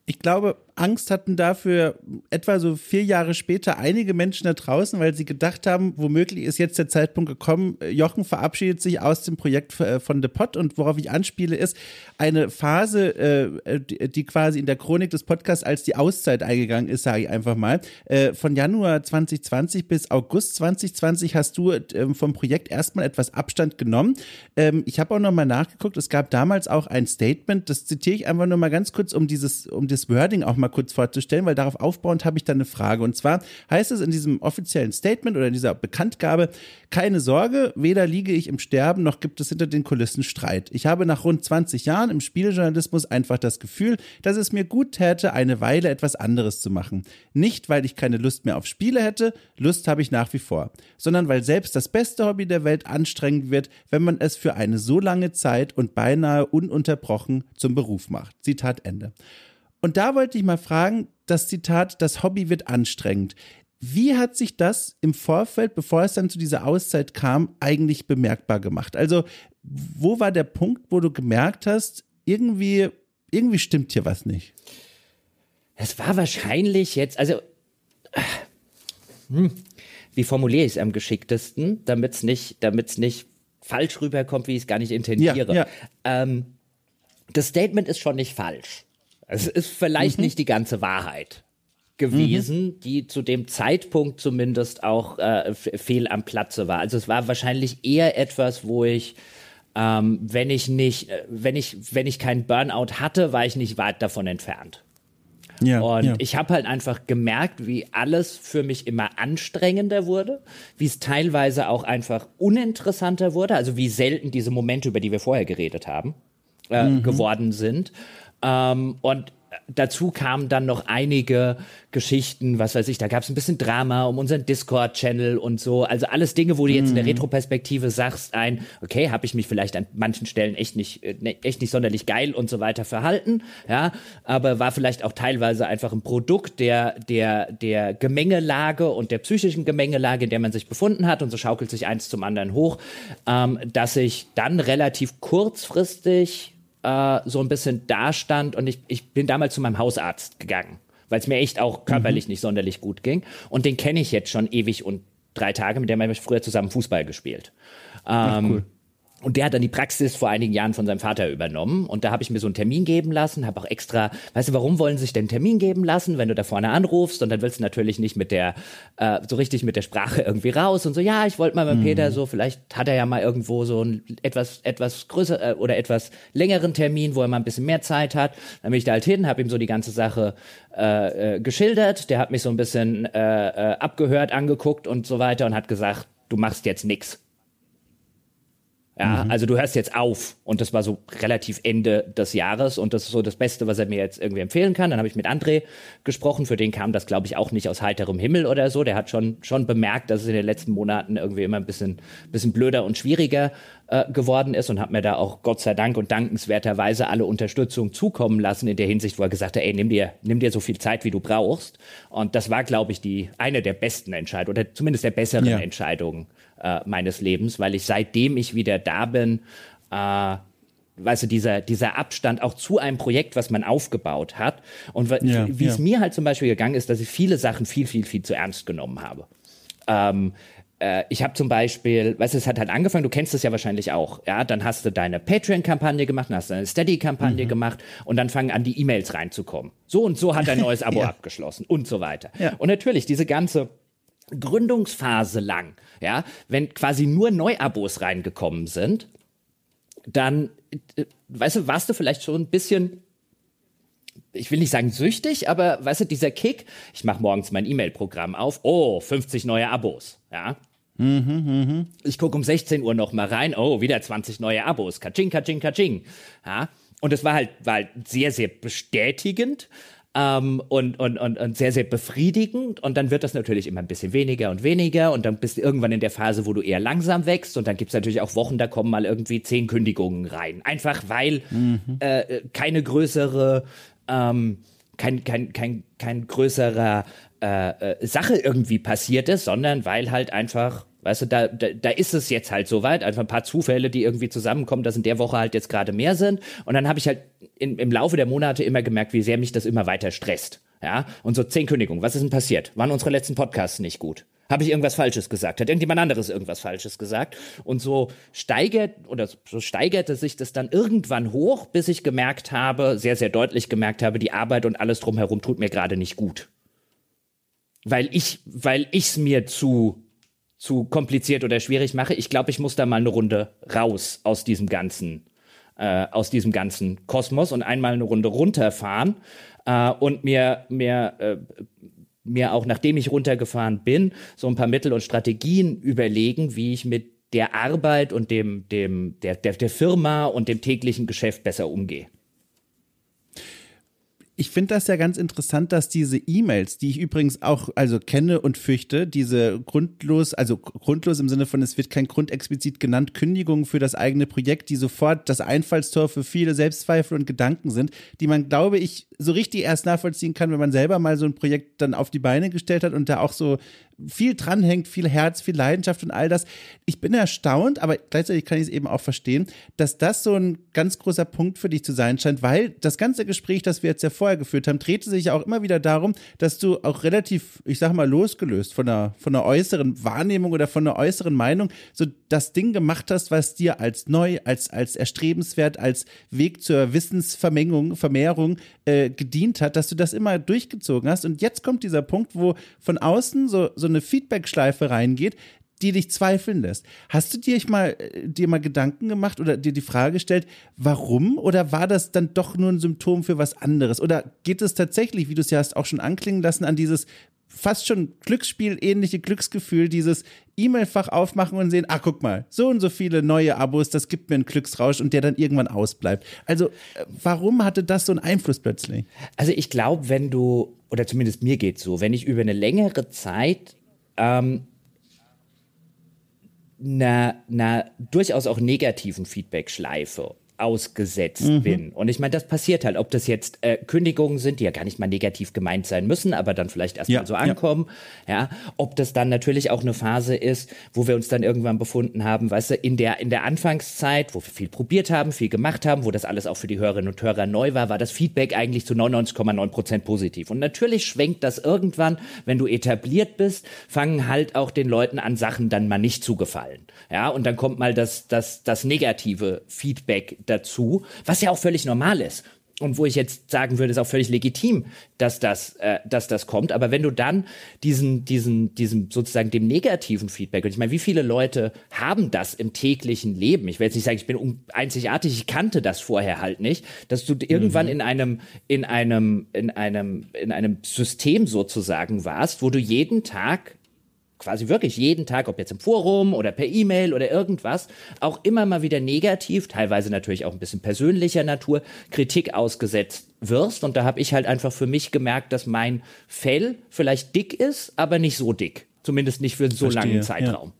ich glaube, Angst hatten dafür etwa so vier Jahre später einige Menschen da draußen, weil sie gedacht haben, womöglich ist jetzt der Zeitpunkt gekommen, Jochen verabschiedet sich aus dem Projekt äh, von The Pod und worauf ich anspiele, ist eine Phase, äh, die quasi in der Chronik des Podcasts als die Auszeit eingegangen ist, sage ich einfach mal. Äh, von Januar 2020 bis August 2020 hast du ähm, vom Projekt erstmal etwas Abstand genommen. Ähm, ich habe auch nochmal nachgeguckt, es gab damals auch ein Statement, das zitiere ich einfach nur mal ganz kurz, um dieses, um das Wording auch mal kurz vorzustellen, weil darauf aufbauend habe ich dann eine Frage. Und zwar heißt es in diesem offiziellen Statement oder in dieser Bekanntgabe, keine Sorge, weder liege ich im Sterben, noch gibt es hinter den Kulissen Streit. Ich habe nach rund 20 Jahren im Spieljournalismus einfach das Gefühl, dass es mir gut täte, eine Weile etwas anderes zu machen. Nicht, weil ich keine Lust mehr auf Spiele hätte, Lust habe ich nach wie vor, sondern weil selbst das beste Hobby der Welt anstrengend wird, wenn man es für eine so lange Zeit und beinahe ununterbrochen zum Beruf macht. Zitat Ende. Und da wollte ich mal fragen, das Zitat, das Hobby wird anstrengend. Wie hat sich das im Vorfeld, bevor es dann zu dieser Auszeit kam, eigentlich bemerkbar gemacht? Also, wo war der Punkt, wo du gemerkt hast, irgendwie, irgendwie stimmt hier was nicht? Es war wahrscheinlich jetzt, also, hm, wie formuliere ich es am geschicktesten, damit es nicht, damit's nicht falsch rüberkommt, wie ich es gar nicht intendiere. Ja, ja. Ähm, das Statement ist schon nicht falsch. Es ist vielleicht mhm. nicht die ganze Wahrheit gewesen, mhm. die zu dem Zeitpunkt zumindest auch äh, fehl am Platze war. Also es war wahrscheinlich eher etwas, wo ich ähm, wenn ich nicht, äh, wenn ich, wenn ich keinen Burnout hatte, war ich nicht weit davon entfernt. Ja, und ja. ich habe halt einfach gemerkt, wie alles für mich immer anstrengender wurde, wie es teilweise auch einfach uninteressanter wurde, also wie selten diese Momente, über die wir vorher geredet haben, äh, mhm. geworden sind. Ähm, und dazu kamen dann noch einige Geschichten, was weiß ich, da gab es ein bisschen Drama um unseren Discord-Channel und so. Also alles Dinge, wo du jetzt in der mhm. Retroperspektive sagst, ein, okay, habe ich mich vielleicht an manchen Stellen echt nicht, äh, ne, echt nicht sonderlich geil und so weiter verhalten, ja, aber war vielleicht auch teilweise einfach ein Produkt der, der, der Gemengelage und der psychischen Gemengelage, in der man sich befunden hat und so schaukelt sich eins zum anderen hoch, ähm, dass ich dann relativ kurzfristig äh, so ein bisschen dastand und ich, ich bin damals zu meinem Hausarzt gegangen, weil es mir echt auch körperlich mhm. nicht sonderlich gut ging. Und den kenne ich jetzt schon ewig und drei Tage, mit dem habe ich früher zusammen Fußball gespielt. Ähm, Ach, cool. Und der hat dann die Praxis vor einigen Jahren von seinem Vater übernommen. Und da habe ich mir so einen Termin geben lassen, habe auch extra, weißt du, warum wollen sie sich denn einen Termin geben lassen, wenn du da vorne anrufst? Und dann willst du natürlich nicht mit der, äh, so richtig mit der Sprache irgendwie raus und so, ja, ich wollte mal mit mhm. Peter so, vielleicht hat er ja mal irgendwo so einen etwas, etwas größer äh, oder etwas längeren Termin, wo er mal ein bisschen mehr Zeit hat. Dann bin ich da halt hin, habe ihm so die ganze Sache äh, äh, geschildert. Der hat mich so ein bisschen äh, äh, abgehört, angeguckt und so weiter und hat gesagt, du machst jetzt nix. Ja, mhm. also du hörst jetzt auf und das war so relativ Ende des Jahres und das ist so das Beste, was er mir jetzt irgendwie empfehlen kann. Dann habe ich mit André gesprochen, für den kam das glaube ich auch nicht aus heiterem Himmel oder so. Der hat schon schon bemerkt, dass es in den letzten Monaten irgendwie immer ein bisschen bisschen blöder und schwieriger äh, geworden ist und hat mir da auch Gott sei Dank und dankenswerterweise alle Unterstützung zukommen lassen in der Hinsicht, wo er gesagt hat, ey, nimm dir nimm dir so viel Zeit, wie du brauchst. Und das war glaube ich die eine der besten Entscheidungen oder zumindest der besseren ja. Entscheidungen äh, meines Lebens, weil ich seitdem ich wieder da bin, äh, weißt du, dieser, dieser Abstand auch zu einem Projekt, was man aufgebaut hat. Und ja, wie ja. es mir halt zum Beispiel gegangen ist, dass ich viele Sachen viel, viel, viel zu ernst genommen habe. Ähm, äh, ich habe zum Beispiel, weißt du, es hat halt angefangen, du kennst es ja wahrscheinlich auch, ja, dann hast du deine Patreon-Kampagne gemacht, dann hast du eine Steady-Kampagne mhm. gemacht und dann fangen an, die E-Mails reinzukommen. So und so hat ein neues (laughs) Abo ja. abgeschlossen und so weiter. Und natürlich, diese ganze Gründungsphase lang, ja, wenn quasi nur Neuabos reingekommen sind, dann, äh, weißt du, warst du vielleicht schon ein bisschen ich will nicht sagen süchtig, aber weißt du, dieser Kick, ich mache morgens mein E-Mail-Programm auf, oh, 50 neue Abos, ja. Mhm, mh. Ich gucke um 16 Uhr noch mal rein, oh, wieder 20 neue Abos, kaching, kaching, kaching, ja. Und es war halt, war halt sehr, sehr bestätigend, ähm, und, und, und, und sehr, sehr befriedigend. Und dann wird das natürlich immer ein bisschen weniger und weniger. Und dann bist du irgendwann in der Phase, wo du eher langsam wächst. Und dann gibt es natürlich auch Wochen, da kommen mal irgendwie zehn Kündigungen rein. Einfach weil mhm. äh, keine größere, ähm, kein, kein, kein, kein größerer äh, äh, Sache irgendwie passiert ist, sondern weil halt einfach Weißt du, da, da, da ist es jetzt halt soweit, einfach ein paar Zufälle, die irgendwie zusammenkommen, dass in der Woche halt jetzt gerade mehr sind. Und dann habe ich halt in, im Laufe der Monate immer gemerkt, wie sehr mich das immer weiter stresst. Ja, und so zehn Kündigungen. Was ist denn passiert? Waren unsere letzten Podcasts nicht gut? Habe ich irgendwas Falsches gesagt? Hat irgendjemand anderes irgendwas Falsches gesagt? Und so steigert oder so steigerte sich das dann irgendwann hoch, bis ich gemerkt habe, sehr, sehr deutlich gemerkt habe, die Arbeit und alles drumherum tut mir gerade nicht gut. Weil ich, weil ich's mir zu zu kompliziert oder schwierig mache. Ich glaube, ich muss da mal eine Runde raus aus diesem ganzen äh, aus diesem ganzen Kosmos und einmal eine Runde runterfahren äh, und mir, mir, äh, mir auch, nachdem ich runtergefahren bin, so ein paar Mittel und Strategien überlegen, wie ich mit der Arbeit und dem, dem, der, der, der Firma und dem täglichen Geschäft besser umgehe ich finde das ja ganz interessant, dass diese E-Mails, die ich übrigens auch also kenne und fürchte, diese grundlos, also grundlos im Sinne von es wird kein Grund explizit genannt, Kündigungen für das eigene Projekt, die sofort das Einfallstor für viele Selbstzweifel und Gedanken sind, die man, glaube ich, so richtig erst nachvollziehen kann, wenn man selber mal so ein Projekt dann auf die Beine gestellt hat und da auch so viel dranhängt, viel Herz, viel Leidenschaft und all das. Ich bin erstaunt, aber gleichzeitig kann ich es eben auch verstehen, dass das so ein ganz großer Punkt für dich zu sein scheint, weil das ganze Gespräch, das wir jetzt ja vorher geführt haben, drehte sich ja auch immer wieder darum, dass du auch relativ, ich sag mal, losgelöst von einer, von einer äußeren Wahrnehmung oder von einer äußeren Meinung so das Ding gemacht hast, was dir als neu, als, als erstrebenswert, als Weg zur Wissensvermengung, Vermehrung äh, gedient hat, dass du das immer durchgezogen hast. Und jetzt kommt dieser Punkt, wo von außen so, so eine Feedback-Schleife reingeht, die dich zweifeln lässt. Hast du dir mal, äh, dir mal Gedanken gemacht oder dir die Frage gestellt, warum? Oder war das dann doch nur ein Symptom für was anderes? Oder geht es tatsächlich, wie du es ja hast auch schon anklingen lassen, an dieses fast schon Glücksspiel-ähnliche Glücksgefühl, dieses E-Mail-Fach aufmachen und sehen, ach guck mal, so und so viele neue Abos, das gibt mir einen Glücksrausch und der dann irgendwann ausbleibt. Also äh, warum hatte das so einen Einfluss plötzlich? Also ich glaube, wenn du, oder zumindest mir geht so, wenn ich über eine längere Zeit ähm, einer, einer durchaus auch negativen Feedback-Schleife ausgesetzt mhm. bin. Und ich meine, das passiert halt, ob das jetzt äh, Kündigungen sind, die ja gar nicht mal negativ gemeint sein müssen, aber dann vielleicht erstmal ja, so ankommen. Ja. ja. ob das dann natürlich auch eine Phase ist, wo wir uns dann irgendwann befunden haben, weißt du, in der, in der Anfangszeit, wo wir viel probiert haben, viel gemacht haben, wo das alles auch für die Hörerinnen und Hörer neu war, war das Feedback eigentlich zu 99,9 Prozent positiv. Und natürlich schwenkt das irgendwann, wenn du etabliert bist, fangen halt auch den Leuten an, Sachen dann mal nicht zu gefallen. Ja, und dann kommt mal das, das, das negative Feedback dazu, was ja auch völlig normal ist. Und wo ich jetzt sagen würde, ist auch völlig legitim, dass das, äh, dass das kommt. Aber wenn du dann diesen, diesen, diesen sozusagen dem negativen Feedback, und ich meine, wie viele Leute haben das im täglichen Leben? Ich will jetzt nicht sagen, ich bin einzigartig, ich kannte das vorher halt nicht, dass du irgendwann mhm. in einem, in einem, in einem, in einem System sozusagen warst, wo du jeden Tag quasi wirklich jeden Tag, ob jetzt im Forum oder per E-Mail oder irgendwas, auch immer mal wieder negativ, teilweise natürlich auch ein bisschen persönlicher Natur, Kritik ausgesetzt wirst. Und da habe ich halt einfach für mich gemerkt, dass mein Fell vielleicht dick ist, aber nicht so dick. Zumindest nicht für so Verstehe, langen Zeitraum. Ja.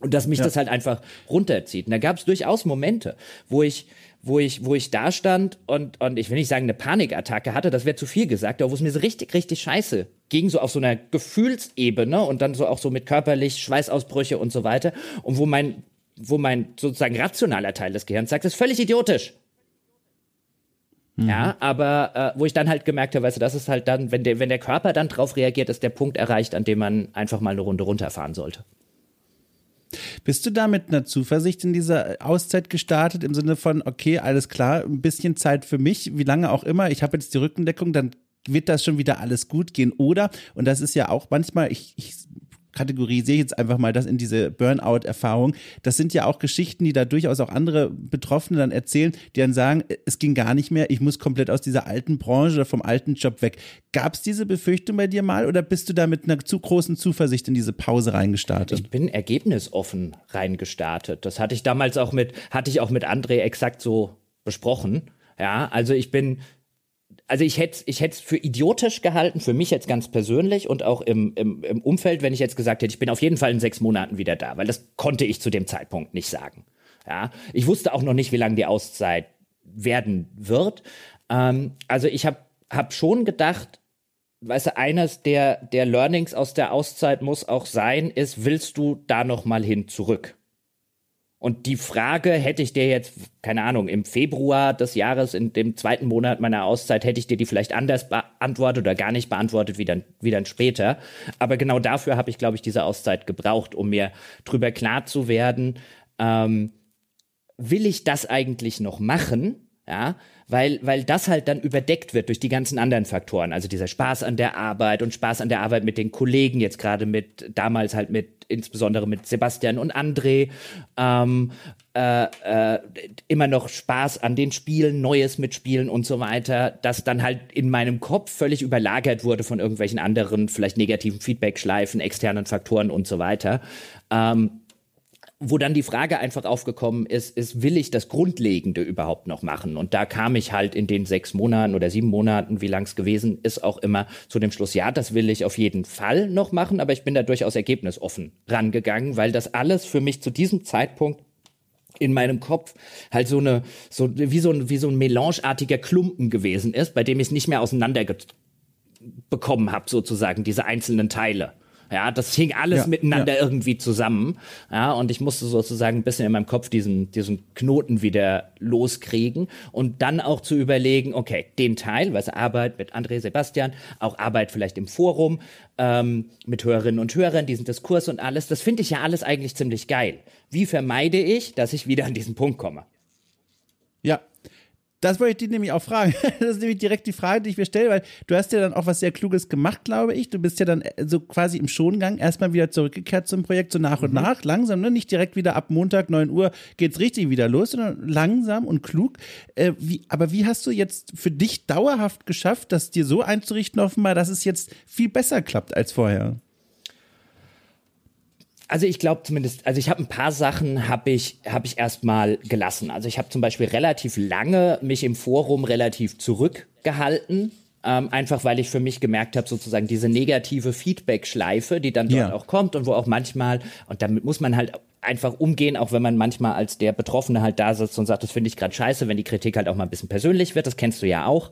Und dass mich ja. das halt einfach runterzieht. Und da gab es durchaus Momente, wo ich wo ich, wo ich da stand und, und ich will nicht sagen, eine Panikattacke hatte, das wäre zu viel gesagt, aber wo es mir so richtig, richtig scheiße ging, so auf so einer Gefühlsebene und dann so auch so mit körperlich Schweißausbrüche und so weiter und wo mein, wo mein sozusagen rationaler Teil des Gehirns sagt, das ist völlig idiotisch. Mhm. Ja, aber äh, wo ich dann halt gemerkt habe, weißt du, das ist halt dann, wenn der, wenn der Körper dann drauf reagiert, ist der Punkt erreicht, an dem man einfach mal eine Runde runterfahren sollte. Bist du da mit einer Zuversicht in dieser Auszeit gestartet, im Sinne von, okay, alles klar, ein bisschen Zeit für mich, wie lange auch immer, ich habe jetzt die Rückendeckung, dann wird das schon wieder alles gut gehen. Oder, und das ist ja auch manchmal, ich, ich kategorisiere ich jetzt einfach mal das in diese Burnout-Erfahrung. Das sind ja auch Geschichten, die da durchaus auch andere Betroffene dann erzählen, die dann sagen, es ging gar nicht mehr, ich muss komplett aus dieser alten Branche oder vom alten Job weg. Gab es diese Befürchtung bei dir mal oder bist du da mit einer zu großen Zuversicht in diese Pause reingestartet? Ich bin ergebnisoffen reingestartet. Das hatte ich damals auch mit, hatte ich auch mit André exakt so besprochen. Ja, also ich bin also ich hätte ich es für idiotisch gehalten, für mich jetzt ganz persönlich und auch im, im, im Umfeld, wenn ich jetzt gesagt hätte, ich bin auf jeden Fall in sechs Monaten wieder da, weil das konnte ich zu dem Zeitpunkt nicht sagen. Ja, ich wusste auch noch nicht, wie lange die Auszeit werden wird. Ähm, also ich habe hab schon gedacht, weißt du, eines der, der Learnings aus der Auszeit muss auch sein, ist, willst du da noch mal hin zurück? Und die Frage hätte ich dir jetzt, keine Ahnung, im Februar des Jahres, in dem zweiten Monat meiner Auszeit, hätte ich dir die vielleicht anders beantwortet oder gar nicht beantwortet wie dann, wie dann später. Aber genau dafür habe ich, glaube ich, diese Auszeit gebraucht, um mir drüber klar zu werden, ähm, will ich das eigentlich noch machen? Ja, weil, weil das halt dann überdeckt wird durch die ganzen anderen Faktoren. Also dieser Spaß an der Arbeit und Spaß an der Arbeit mit den Kollegen, jetzt gerade mit, damals halt mit, insbesondere mit Sebastian und André, ähm, äh, äh, immer noch Spaß an den Spielen, Neues mitspielen und so weiter, das dann halt in meinem Kopf völlig überlagert wurde von irgendwelchen anderen, vielleicht negativen Feedback-Schleifen, externen Faktoren und so weiter. Ähm, wo dann die Frage einfach aufgekommen ist, ist, will ich das Grundlegende überhaupt noch machen? Und da kam ich halt in den sechs Monaten oder sieben Monaten, wie lang es gewesen ist, auch immer zu dem Schluss, ja, das will ich auf jeden Fall noch machen, aber ich bin da durchaus ergebnisoffen rangegangen, weil das alles für mich zu diesem Zeitpunkt in meinem Kopf halt so eine, so wie so ein, wie so ein melangeartiger Klumpen gewesen ist, bei dem ich es nicht mehr auseinander bekommen habe, sozusagen, diese einzelnen Teile. Ja, das hing alles ja, miteinander ja. irgendwie zusammen. Ja, und ich musste sozusagen ein bisschen in meinem Kopf diesen, diesen Knoten wieder loskriegen und dann auch zu überlegen, okay, den Teil, was Arbeit mit André Sebastian, auch Arbeit vielleicht im Forum, ähm, mit Hörerinnen und Hörern, diesen Diskurs und alles, das finde ich ja alles eigentlich ziemlich geil. Wie vermeide ich, dass ich wieder an diesen Punkt komme? Ja, das wollte ich dich nämlich auch fragen. (laughs) Das ist nämlich direkt die Frage, die ich mir stelle, weil du hast ja dann auch was sehr Kluges gemacht, glaube ich. Du bist ja dann äh, so quasi im Schongang erstmal wieder zurückgekehrt zum Projekt, so nach und mhm. nach, langsam, ne? Nicht direkt wieder ab Montag, 9 Uhr geht's richtig wieder los, sondern langsam und klug. Äh, wie, aber wie hast du jetzt für dich dauerhaft geschafft, das dir so einzurichten, offenbar, dass es jetzt viel besser klappt als vorher? Also ich glaube zumindest, also ich habe ein paar Sachen habe ich habe ich erstmal gelassen. Also ich habe zum Beispiel relativ lange mich im Forum relativ zurückgehalten, ähm, einfach weil ich für mich gemerkt habe, sozusagen diese negative Feedback-Schleife, die dann dort ja. auch kommt und wo auch manchmal und damit muss man halt einfach umgehen, auch wenn man manchmal als der Betroffene halt da sitzt und sagt, das finde ich gerade scheiße, wenn die Kritik halt auch mal ein bisschen persönlich wird. Das kennst du ja auch.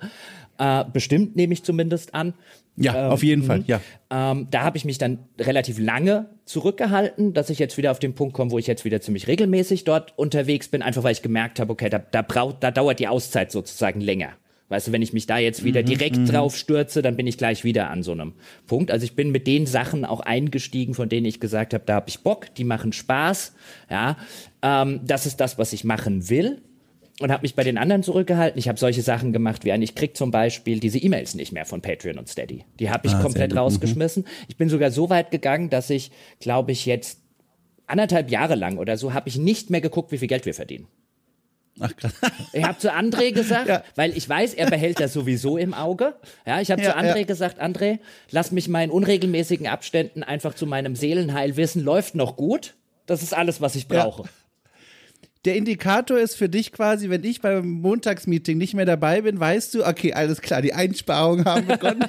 Äh, bestimmt nehme ich zumindest an. Ja, ähm, auf jeden Fall, mhm. ja. Ähm, da habe ich mich dann relativ lange zurückgehalten, dass ich jetzt wieder auf den Punkt komme, wo ich jetzt wieder ziemlich regelmäßig dort unterwegs bin, einfach weil ich gemerkt habe, okay, da, da, braucht, da dauert die Auszeit sozusagen länger. Weißt du, wenn ich mich da jetzt wieder mhm, direkt mhm. drauf stürze, dann bin ich gleich wieder an so einem Punkt. Also ich bin mit den Sachen auch eingestiegen, von denen ich gesagt habe, da habe ich Bock, die machen Spaß. Ja, ähm, das ist das, was ich machen will und habe mich bei den anderen zurückgehalten. Ich habe solche Sachen gemacht wie ein, ich krieg zum Beispiel diese E-Mails nicht mehr von Patreon und Steady. Die habe ich ah, komplett mhm. rausgeschmissen. Mhm. Ich bin sogar so weit gegangen, dass ich, glaube ich, jetzt anderthalb Jahre lang oder so habe ich nicht mehr geguckt, wie viel Geld wir verdienen. Ach, krass. Ich habe zu André (laughs) gesagt, ja. weil ich weiß, er behält das sowieso im Auge. Ja, ich habe ja, zu André ja. gesagt, André, lass mich mal in unregelmäßigen Abständen einfach zu meinem Seelenheil wissen, läuft noch gut. Das ist alles, was ich brauche der Indikator ist für dich quasi, wenn ich beim Montagsmeeting nicht mehr dabei bin, weißt du, okay, alles klar, die Einsparungen haben begonnen.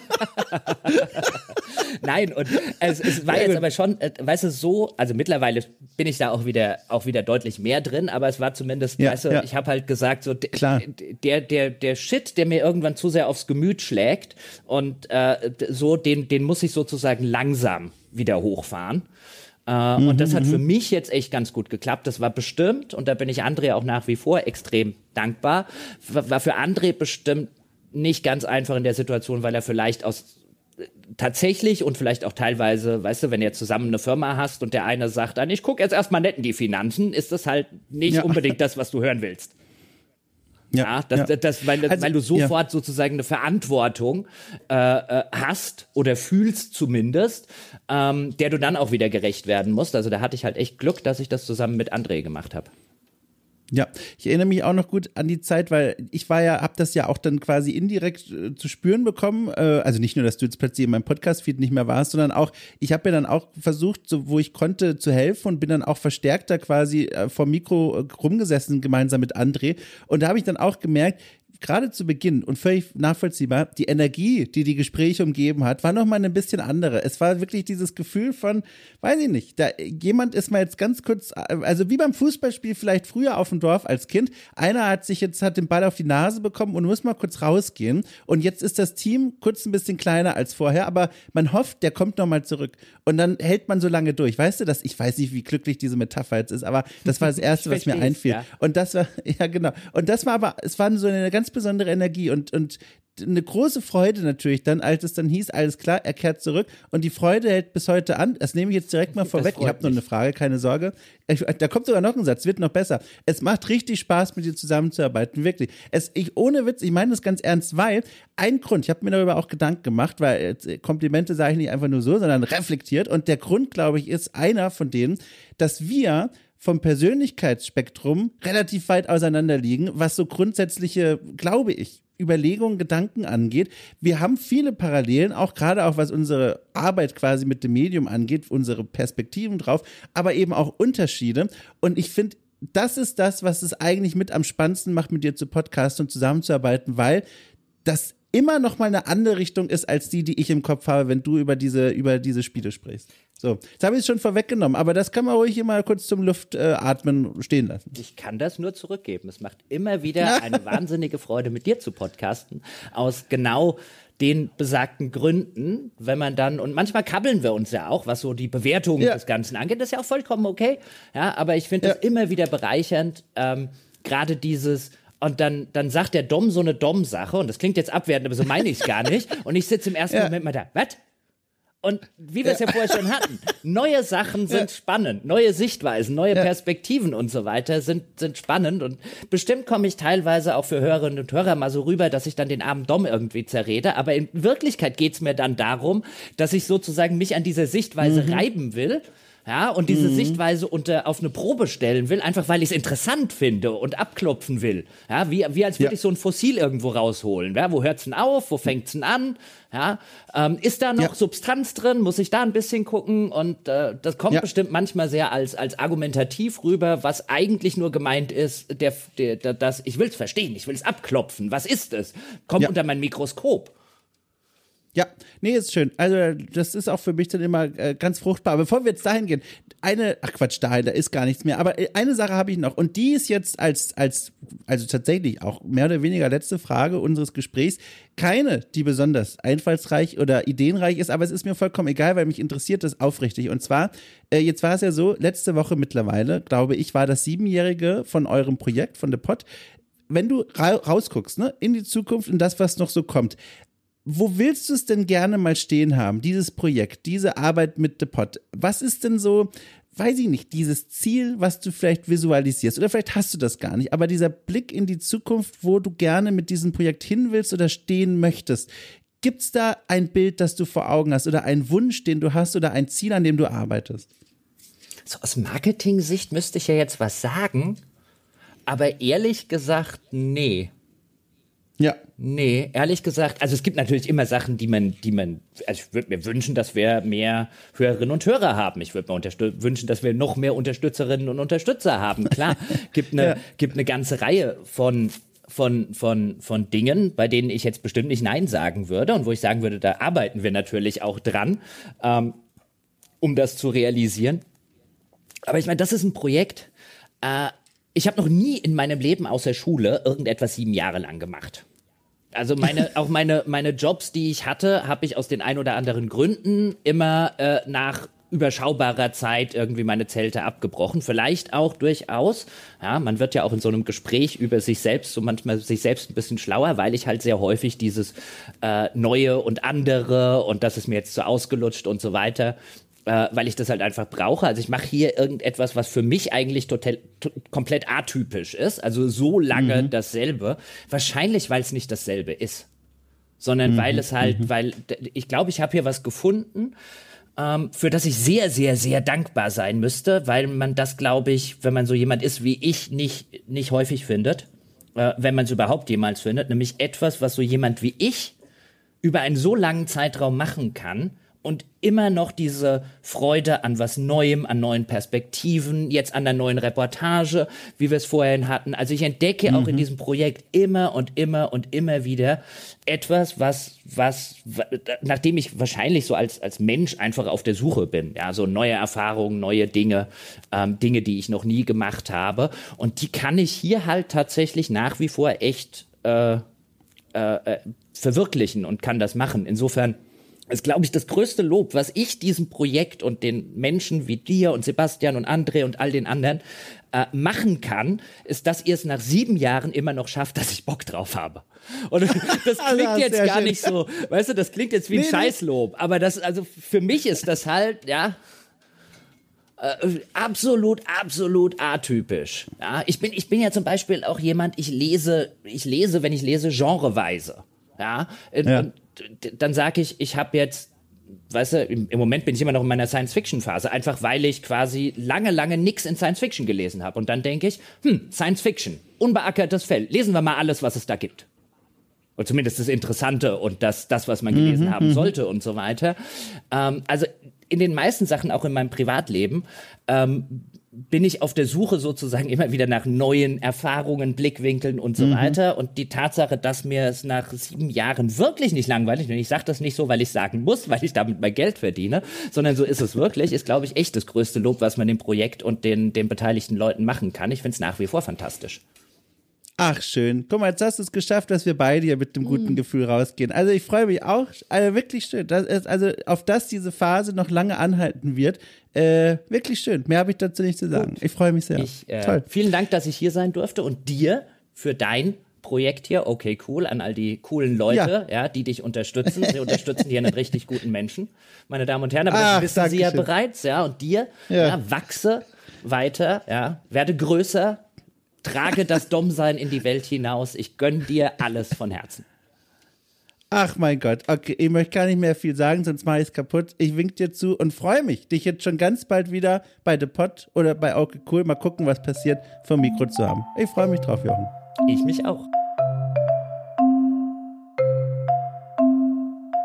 (laughs) Nein, und es, es war jetzt aber schon, äh, weißt du, so, also mittlerweile bin ich da auch wieder, auch wieder deutlich mehr drin, aber es war zumindest, ja, weißt du, ja. ich habe halt gesagt, so Klar. der, der, der Shit, der mir irgendwann zu sehr aufs Gemüt schlägt und äh, so, den, den muss ich sozusagen langsam wieder hochfahren. Äh, mhm, und das hat für mhm. mich jetzt echt ganz gut geklappt. Das war bestimmt, und da bin ich André auch nach wie vor extrem dankbar, war für André bestimmt nicht ganz einfach in der Situation, weil er vielleicht aus tatsächlich und vielleicht auch teilweise, weißt du, wenn ihr zusammen eine Firma hast und der eine sagt dann, ich gucke jetzt erstmal nett in die Finanzen, ist das halt nicht ja. unbedingt das, was du hören willst. Ja, ja, das, ja. Das, das, weil, also, weil du sofort ja. sozusagen eine Verantwortung äh, äh, hast oder fühlst zumindest, ähm, der du dann auch wieder gerecht werden musst. Also da hatte ich halt echt Glück, dass ich das zusammen mit André gemacht habe. Ja, ich erinnere mich auch noch gut an die Zeit, weil ich war ja, hab das ja auch dann quasi indirekt äh, zu spüren bekommen. Äh, also nicht nur, dass du jetzt plötzlich in meinem Podcast-Feed nicht mehr warst, sondern auch, ich habe ja dann auch versucht, so, wo ich konnte, zu helfen und bin dann auch verstärkter quasi äh, vor Mikro äh, rumgesessen, gemeinsam mit André. Und da habe ich dann auch gemerkt, gerade zu Beginn und völlig nachvollziehbar, die Energie, die die Gespräche umgeben hat, war nochmal ein bisschen andere. Es war wirklich dieses Gefühl von, weiß ich nicht, da jemand ist mal jetzt ganz kurz, also wie beim Fußballspiel vielleicht früher auf dem Dorf als Kind, einer hat sich jetzt, hat den Ball auf die Nase bekommen und muss mal kurz rausgehen und jetzt ist das Team kurz ein bisschen kleiner als vorher, aber man hofft, der kommt nochmal zurück und dann hält man so lange durch. Weißt du, dass ich weiß nicht, wie glücklich diese Metapher jetzt ist, aber das war das Erste, was mir einfiel. Ja. Und das war, (laughs) ja genau, und das war aber, es war so eine ganz ganz besondere Energie und, und eine große Freude natürlich dann, als es dann hieß, alles klar, er kehrt zurück und die Freude hält bis heute an. Das nehme ich jetzt direkt mal vorweg. Ich habe noch eine Frage, keine Sorge. Ich, da kommt sogar noch ein Satz, wird noch besser. Es macht richtig Spaß, mit dir zusammenzuarbeiten, wirklich. Es, ich, ohne Witz, ich meine das ganz ernst, weil ein Grund, ich habe mir darüber auch Gedanken gemacht, weil äh, Komplimente sage ich nicht einfach nur so, sondern reflektiert und der Grund, glaube ich, ist einer von denen, dass wir vom Persönlichkeitsspektrum relativ weit auseinander liegen, was so grundsätzliche, glaube ich, Überlegungen, Gedanken angeht. Wir haben viele Parallelen, auch gerade auch was unsere Arbeit quasi mit dem Medium angeht, unsere Perspektiven drauf, aber eben auch Unterschiede. Und ich finde, das ist das, was es eigentlich mit am spannendsten macht, mit dir zu podcasten und zusammenzuarbeiten, weil das immer noch mal eine andere Richtung ist als die, die ich im Kopf habe, wenn du über diese, über diese Spiele sprichst. So, jetzt habe ich es schon vorweggenommen, aber das kann man ruhig hier mal kurz zum Luftatmen äh, stehen lassen. Ich kann das nur zurückgeben. Es macht immer wieder eine wahnsinnige Freude, mit dir zu podcasten, aus genau den besagten Gründen, wenn man dann, und manchmal kabbeln wir uns ja auch, was so die Bewertung ja. des Ganzen angeht, das ist ja auch vollkommen okay. Ja, aber ich finde ja. das immer wieder bereichernd, ähm, gerade dieses, und dann, dann sagt der Dom so eine Dom-Sache, und das klingt jetzt abwertend, aber so meine ich es gar nicht. (laughs) Und ich sitze im ersten ja. Moment mal da, was? Und wie wir es ja. ja. vorher schon hatten, neue Sachen sind ja. spannend, neue Sichtweisen, neue ja. Perspektiven und so weiter sind, sind spannend. Und bestimmt komme ich teilweise auch für Hörerinnen und Hörer mal so rüber, dass ich dann den armen Dom irgendwie zerrede. Aber in Wirklichkeit geht es mir dann darum, dass ich sozusagen mich an dieser Sichtweise mhm. reiben will ja, und diese mhm. Sichtweise unter, auf eine Probe stellen will, einfach weil ich es interessant finde und abklopfen will. Ja, wie, wie als würde ja. ich so ein Fossil irgendwo rausholen. Ja, wo hört's denn auf? Wo fängt's denn an? Ja, ähm, ist da noch ja. Substanz drin? Muss ich da ein bisschen gucken? Und äh, das kommt ja. bestimmt manchmal sehr als, als argumentativ rüber, was eigentlich nur gemeint ist, der, der, der das, ich will's verstehen, ich will's abklopfen. Was ist es? Kommt unter mein Mikroskop. Ja, nee, ist schön. Also, das ist auch für mich dann immer äh, ganz fruchtbar. Bevor wir jetzt dahin gehen, eine, ach Quatsch, dahin, da ist gar nichts mehr. Aber äh, eine Sache habe ich noch. Und die ist jetzt als, als, also tatsächlich auch mehr oder weniger letzte Frage unseres Gesprächs. Keine, die besonders einfallsreich oder ideenreich ist, aber es ist mir vollkommen egal, weil mich interessiert das aufrichtig. Und zwar, äh, jetzt war es ja so, letzte Woche mittlerweile, glaube ich, war das Siebenjährige von eurem Projekt, von The Pot wenn du ra rausguckst, ne, in die Zukunft und das, was noch so kommt, wo willst du es denn gerne mal stehen haben, dieses Projekt, diese Arbeit mit The Pot? Was ist denn so, weiß ich nicht, dieses Ziel, was du vielleicht visualisierst? Oder vielleicht hast du das gar nicht, aber dieser Blick in die Zukunft, wo du gerne mit diesem Projekt hin willst oder stehen möchtest. Gibt es da ein Bild, das du vor Augen hast oder einen Wunsch, den du hast oder ein Ziel, an dem du arbeitest? So aus Marketing-Sicht müsste ich ja jetzt was sagen, aber ehrlich gesagt, nee. Ja. Nee, ehrlich gesagt, also es gibt natürlich immer Sachen, die man, die man, also ich würde mir wünschen, dass wir mehr Hörerinnen und Hörer haben. Ich würde mir wünschen, dass wir noch mehr Unterstützerinnen und Unterstützer haben. Klar, (laughs) gibt eine, ja. gibt eine ganze Reihe von von, von, von Dingen, bei denen ich jetzt bestimmt nicht Nein sagen würde und wo ich sagen würde, da arbeiten wir natürlich auch dran, ähm, um das zu realisieren. Aber ich meine, das ist ein Projekt, äh, ich habe noch nie in meinem Leben außer Schule irgendetwas sieben Jahre lang gemacht. Also meine, (laughs) auch meine, meine Jobs, die ich hatte, habe ich aus den ein oder anderen Gründen immer äh, nach überschaubarer Zeit irgendwie meine Zelte abgebrochen. Vielleicht auch durchaus. Ja, man wird ja auch in so einem Gespräch über sich selbst so manchmal sich selbst ein bisschen schlauer, weil ich halt sehr häufig dieses äh, Neue und andere und das ist mir jetzt so ausgelutscht und so weiter äh, weil ich das halt einfach brauche. Also ich mache hier irgendetwas, was für mich eigentlich total, komplett atypisch ist. Also so lange mhm. dasselbe. Wahrscheinlich, weil es nicht dasselbe ist. Sondern mhm. weil es halt, mhm. weil ich glaube, ich habe hier was gefunden, ähm, für das ich sehr, sehr, sehr dankbar sein müsste, weil man das, glaube ich, wenn man so jemand ist wie ich, nicht, nicht häufig findet. Äh, wenn man es überhaupt jemals findet. Nämlich etwas, was so jemand wie ich über einen so langen Zeitraum machen kann und immer noch diese Freude an was Neuem, an neuen Perspektiven, jetzt an der neuen Reportage, wie wir es vorhin hatten. Also ich entdecke mhm. auch in mhm. diesem Projekt immer und immer und immer wieder etwas, was, was, nachdem ich wahrscheinlich so als, als Mensch einfach auf der Suche bin. Ja, so neue Erfahrungen, neue Dinge, ähm, Dinge, die ich noch nie gemacht habe. Und die kann ich hier halt tatsächlich nach wie vor echt äh, äh, äh verwirklichen und kann das machen. Insofern ist, glaube ich, das größte Lob, was ich diesem Projekt und den Menschen wie dir und Sebastian und André und all den anderen äh, machen kann, ist, dass ihr es nach sieben Jahren immer noch schafft, dass ich Bock drauf habe. Und (laughs) das klingt also, jetzt gar schön. nicht so, weißt du, das klingt jetzt wie ein nee, Scheißlob, aber das, also für mich ist das halt, ja, äh, absolut, absolut atypisch. Ja, ich bin, ich bin ja zum Beispiel auch jemand, ich lese, ich lese, wenn ich lese, genreweise. Ja, ja. Und dann sage ich, ich habe jetzt weißt du, im, im, Moment bin ich immer noch in meiner Science-Fiction-Phase, einfach weil ich quasi lange, lange nichts in Science-Fiction gelesen habe. Und dann denke ich, hm, Science-Fiction, unbeackertes Feld, lesen wir mal alles, was es da gibt. Oder zumindest das Interessante und das, das was man gelesen mhm, haben mhm. sollte und so weiter. Ähm, also in den meisten Sachen, auch in meinem Privatleben, ähm, bin ich auf der Suche sozusagen immer wieder nach neuen Erfahrungen, Blickwinkeln und so mhm. weiter. Und die Tatsache, dass mir es nach sieben Jahren wirklich nicht langweilig, und ich sage das nicht so, weil ich sagen muss, weil ich damit mein Geld verdiene, sondern so ist es wirklich, ist, glaube ich, echt das größte Lob, was man dem Projekt und den, den beteiligten Leuten machen kann. Ich finde es nach wie vor fantastisch. Ach, schön. Guck mal, jetzt hast du es geschafft, dass wir beide hier mit dem guten mm. Gefühl rausgehen. Also ich freue mich auch. Also wirklich schön. Ist, also auf das diese Phase noch lange anhalten wird. Äh, wirklich schön. Mehr habe ich dazu nicht zu sagen. Gut. Ich freue mich sehr. Ich, äh, Toll. Vielen Dank, dass ich hier sein durfte und dir für dein Projekt hier, okay, cool, an all die coolen Leute, ja, ja die dich unterstützen. Sie (laughs) unterstützen hier einen richtig guten Menschen. Meine Damen und Herren, aber Ach, das wissen Sie ja bereits, ja. Und dir, ja. ja, wachse weiter, ja, werde größer, Trage das Dummsein in die Welt hinaus. Ich gönne dir alles von Herzen. Ach mein Gott, okay, ich möchte gar nicht mehr viel sagen, sonst mache ich es kaputt. Ich wink dir zu und freue mich, dich jetzt schon ganz bald wieder bei The Pot oder bei Okay Cool, mal gucken, was passiert, vom Mikro zu haben. Ich freue mich drauf, Jochen. Ich mich auch.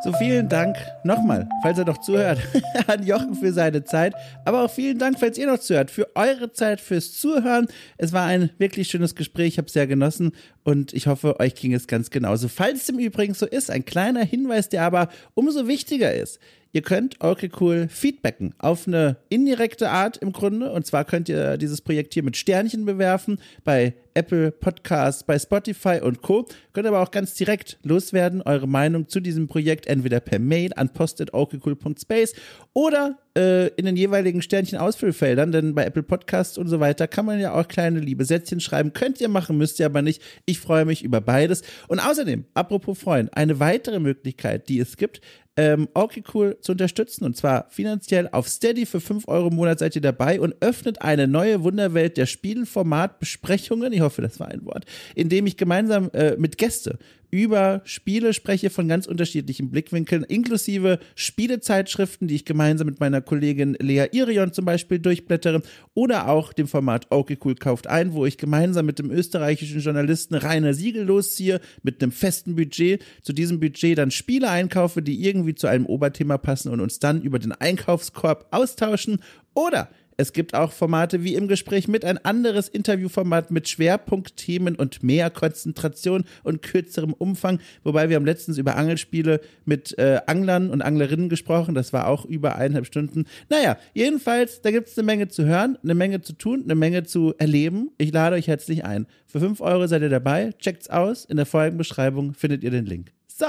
So vielen Dank nochmal, falls er noch zuhört, (laughs) an Jochen für seine Zeit. Aber auch vielen Dank, falls ihr noch zuhört, für eure Zeit, fürs Zuhören. Es war ein wirklich schönes Gespräch, ich habe es sehr genossen und ich hoffe, euch ging es ganz genauso. Falls es im Übrigen so ist, ein kleiner Hinweis, der aber umso wichtiger ist. Ihr könnt okay cool feedbacken auf eine indirekte Art im Grunde. Und zwar könnt ihr dieses Projekt hier mit Sternchen bewerfen bei Apple Podcasts, bei Spotify und Co. Könnt aber auch ganz direkt loswerden, eure Meinung zu diesem Projekt entweder per Mail an post.okcool.space oder äh, in den jeweiligen Sternchen-Ausfüllfeldern, denn bei Apple Podcasts und so weiter kann man ja auch kleine liebe Sätzchen schreiben. Könnt ihr machen, müsst ihr aber nicht. Ich freue mich über beides. Und außerdem, apropos Freuen, eine weitere Möglichkeit, die es gibt, ähm, okay zu unterstützen. Und zwar finanziell auf Steady. Für 5 Euro im Monat seid ihr dabei und öffnet eine neue Wunderwelt der Spielformat-Besprechungen, ich hoffe, das war ein Wort, in dem ich gemeinsam äh, mit Gäste über Spiele spreche von ganz unterschiedlichen Blickwinkeln, inklusive Spielezeitschriften, die ich gemeinsam mit meiner Kollegin Lea Irion zum Beispiel durchblättere, oder auch dem Format Okay Cool kauft ein, wo ich gemeinsam mit dem österreichischen Journalisten Rainer Siegel losziehe, mit einem festen Budget, zu diesem Budget dann Spiele einkaufe, die irgendwie zu einem Oberthema passen und uns dann über den Einkaufskorb austauschen, oder es gibt auch Formate wie im Gespräch mit ein anderes Interviewformat mit Schwerpunktthemen und mehr Konzentration und kürzerem Umfang. Wobei wir haben letztens über Angelspiele mit äh, Anglern und Anglerinnen gesprochen. Das war auch über eineinhalb Stunden. Naja, jedenfalls, da gibt es eine Menge zu hören, eine Menge zu tun, eine Menge zu erleben. Ich lade euch herzlich ein. Für 5 Euro seid ihr dabei. Checkt's aus. In der Folgenbeschreibung findet ihr den Link. So.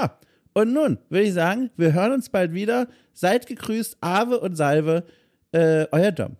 Und nun würde ich sagen, wir hören uns bald wieder. Seid gegrüßt, Ave und Salve, äh, euer Dom.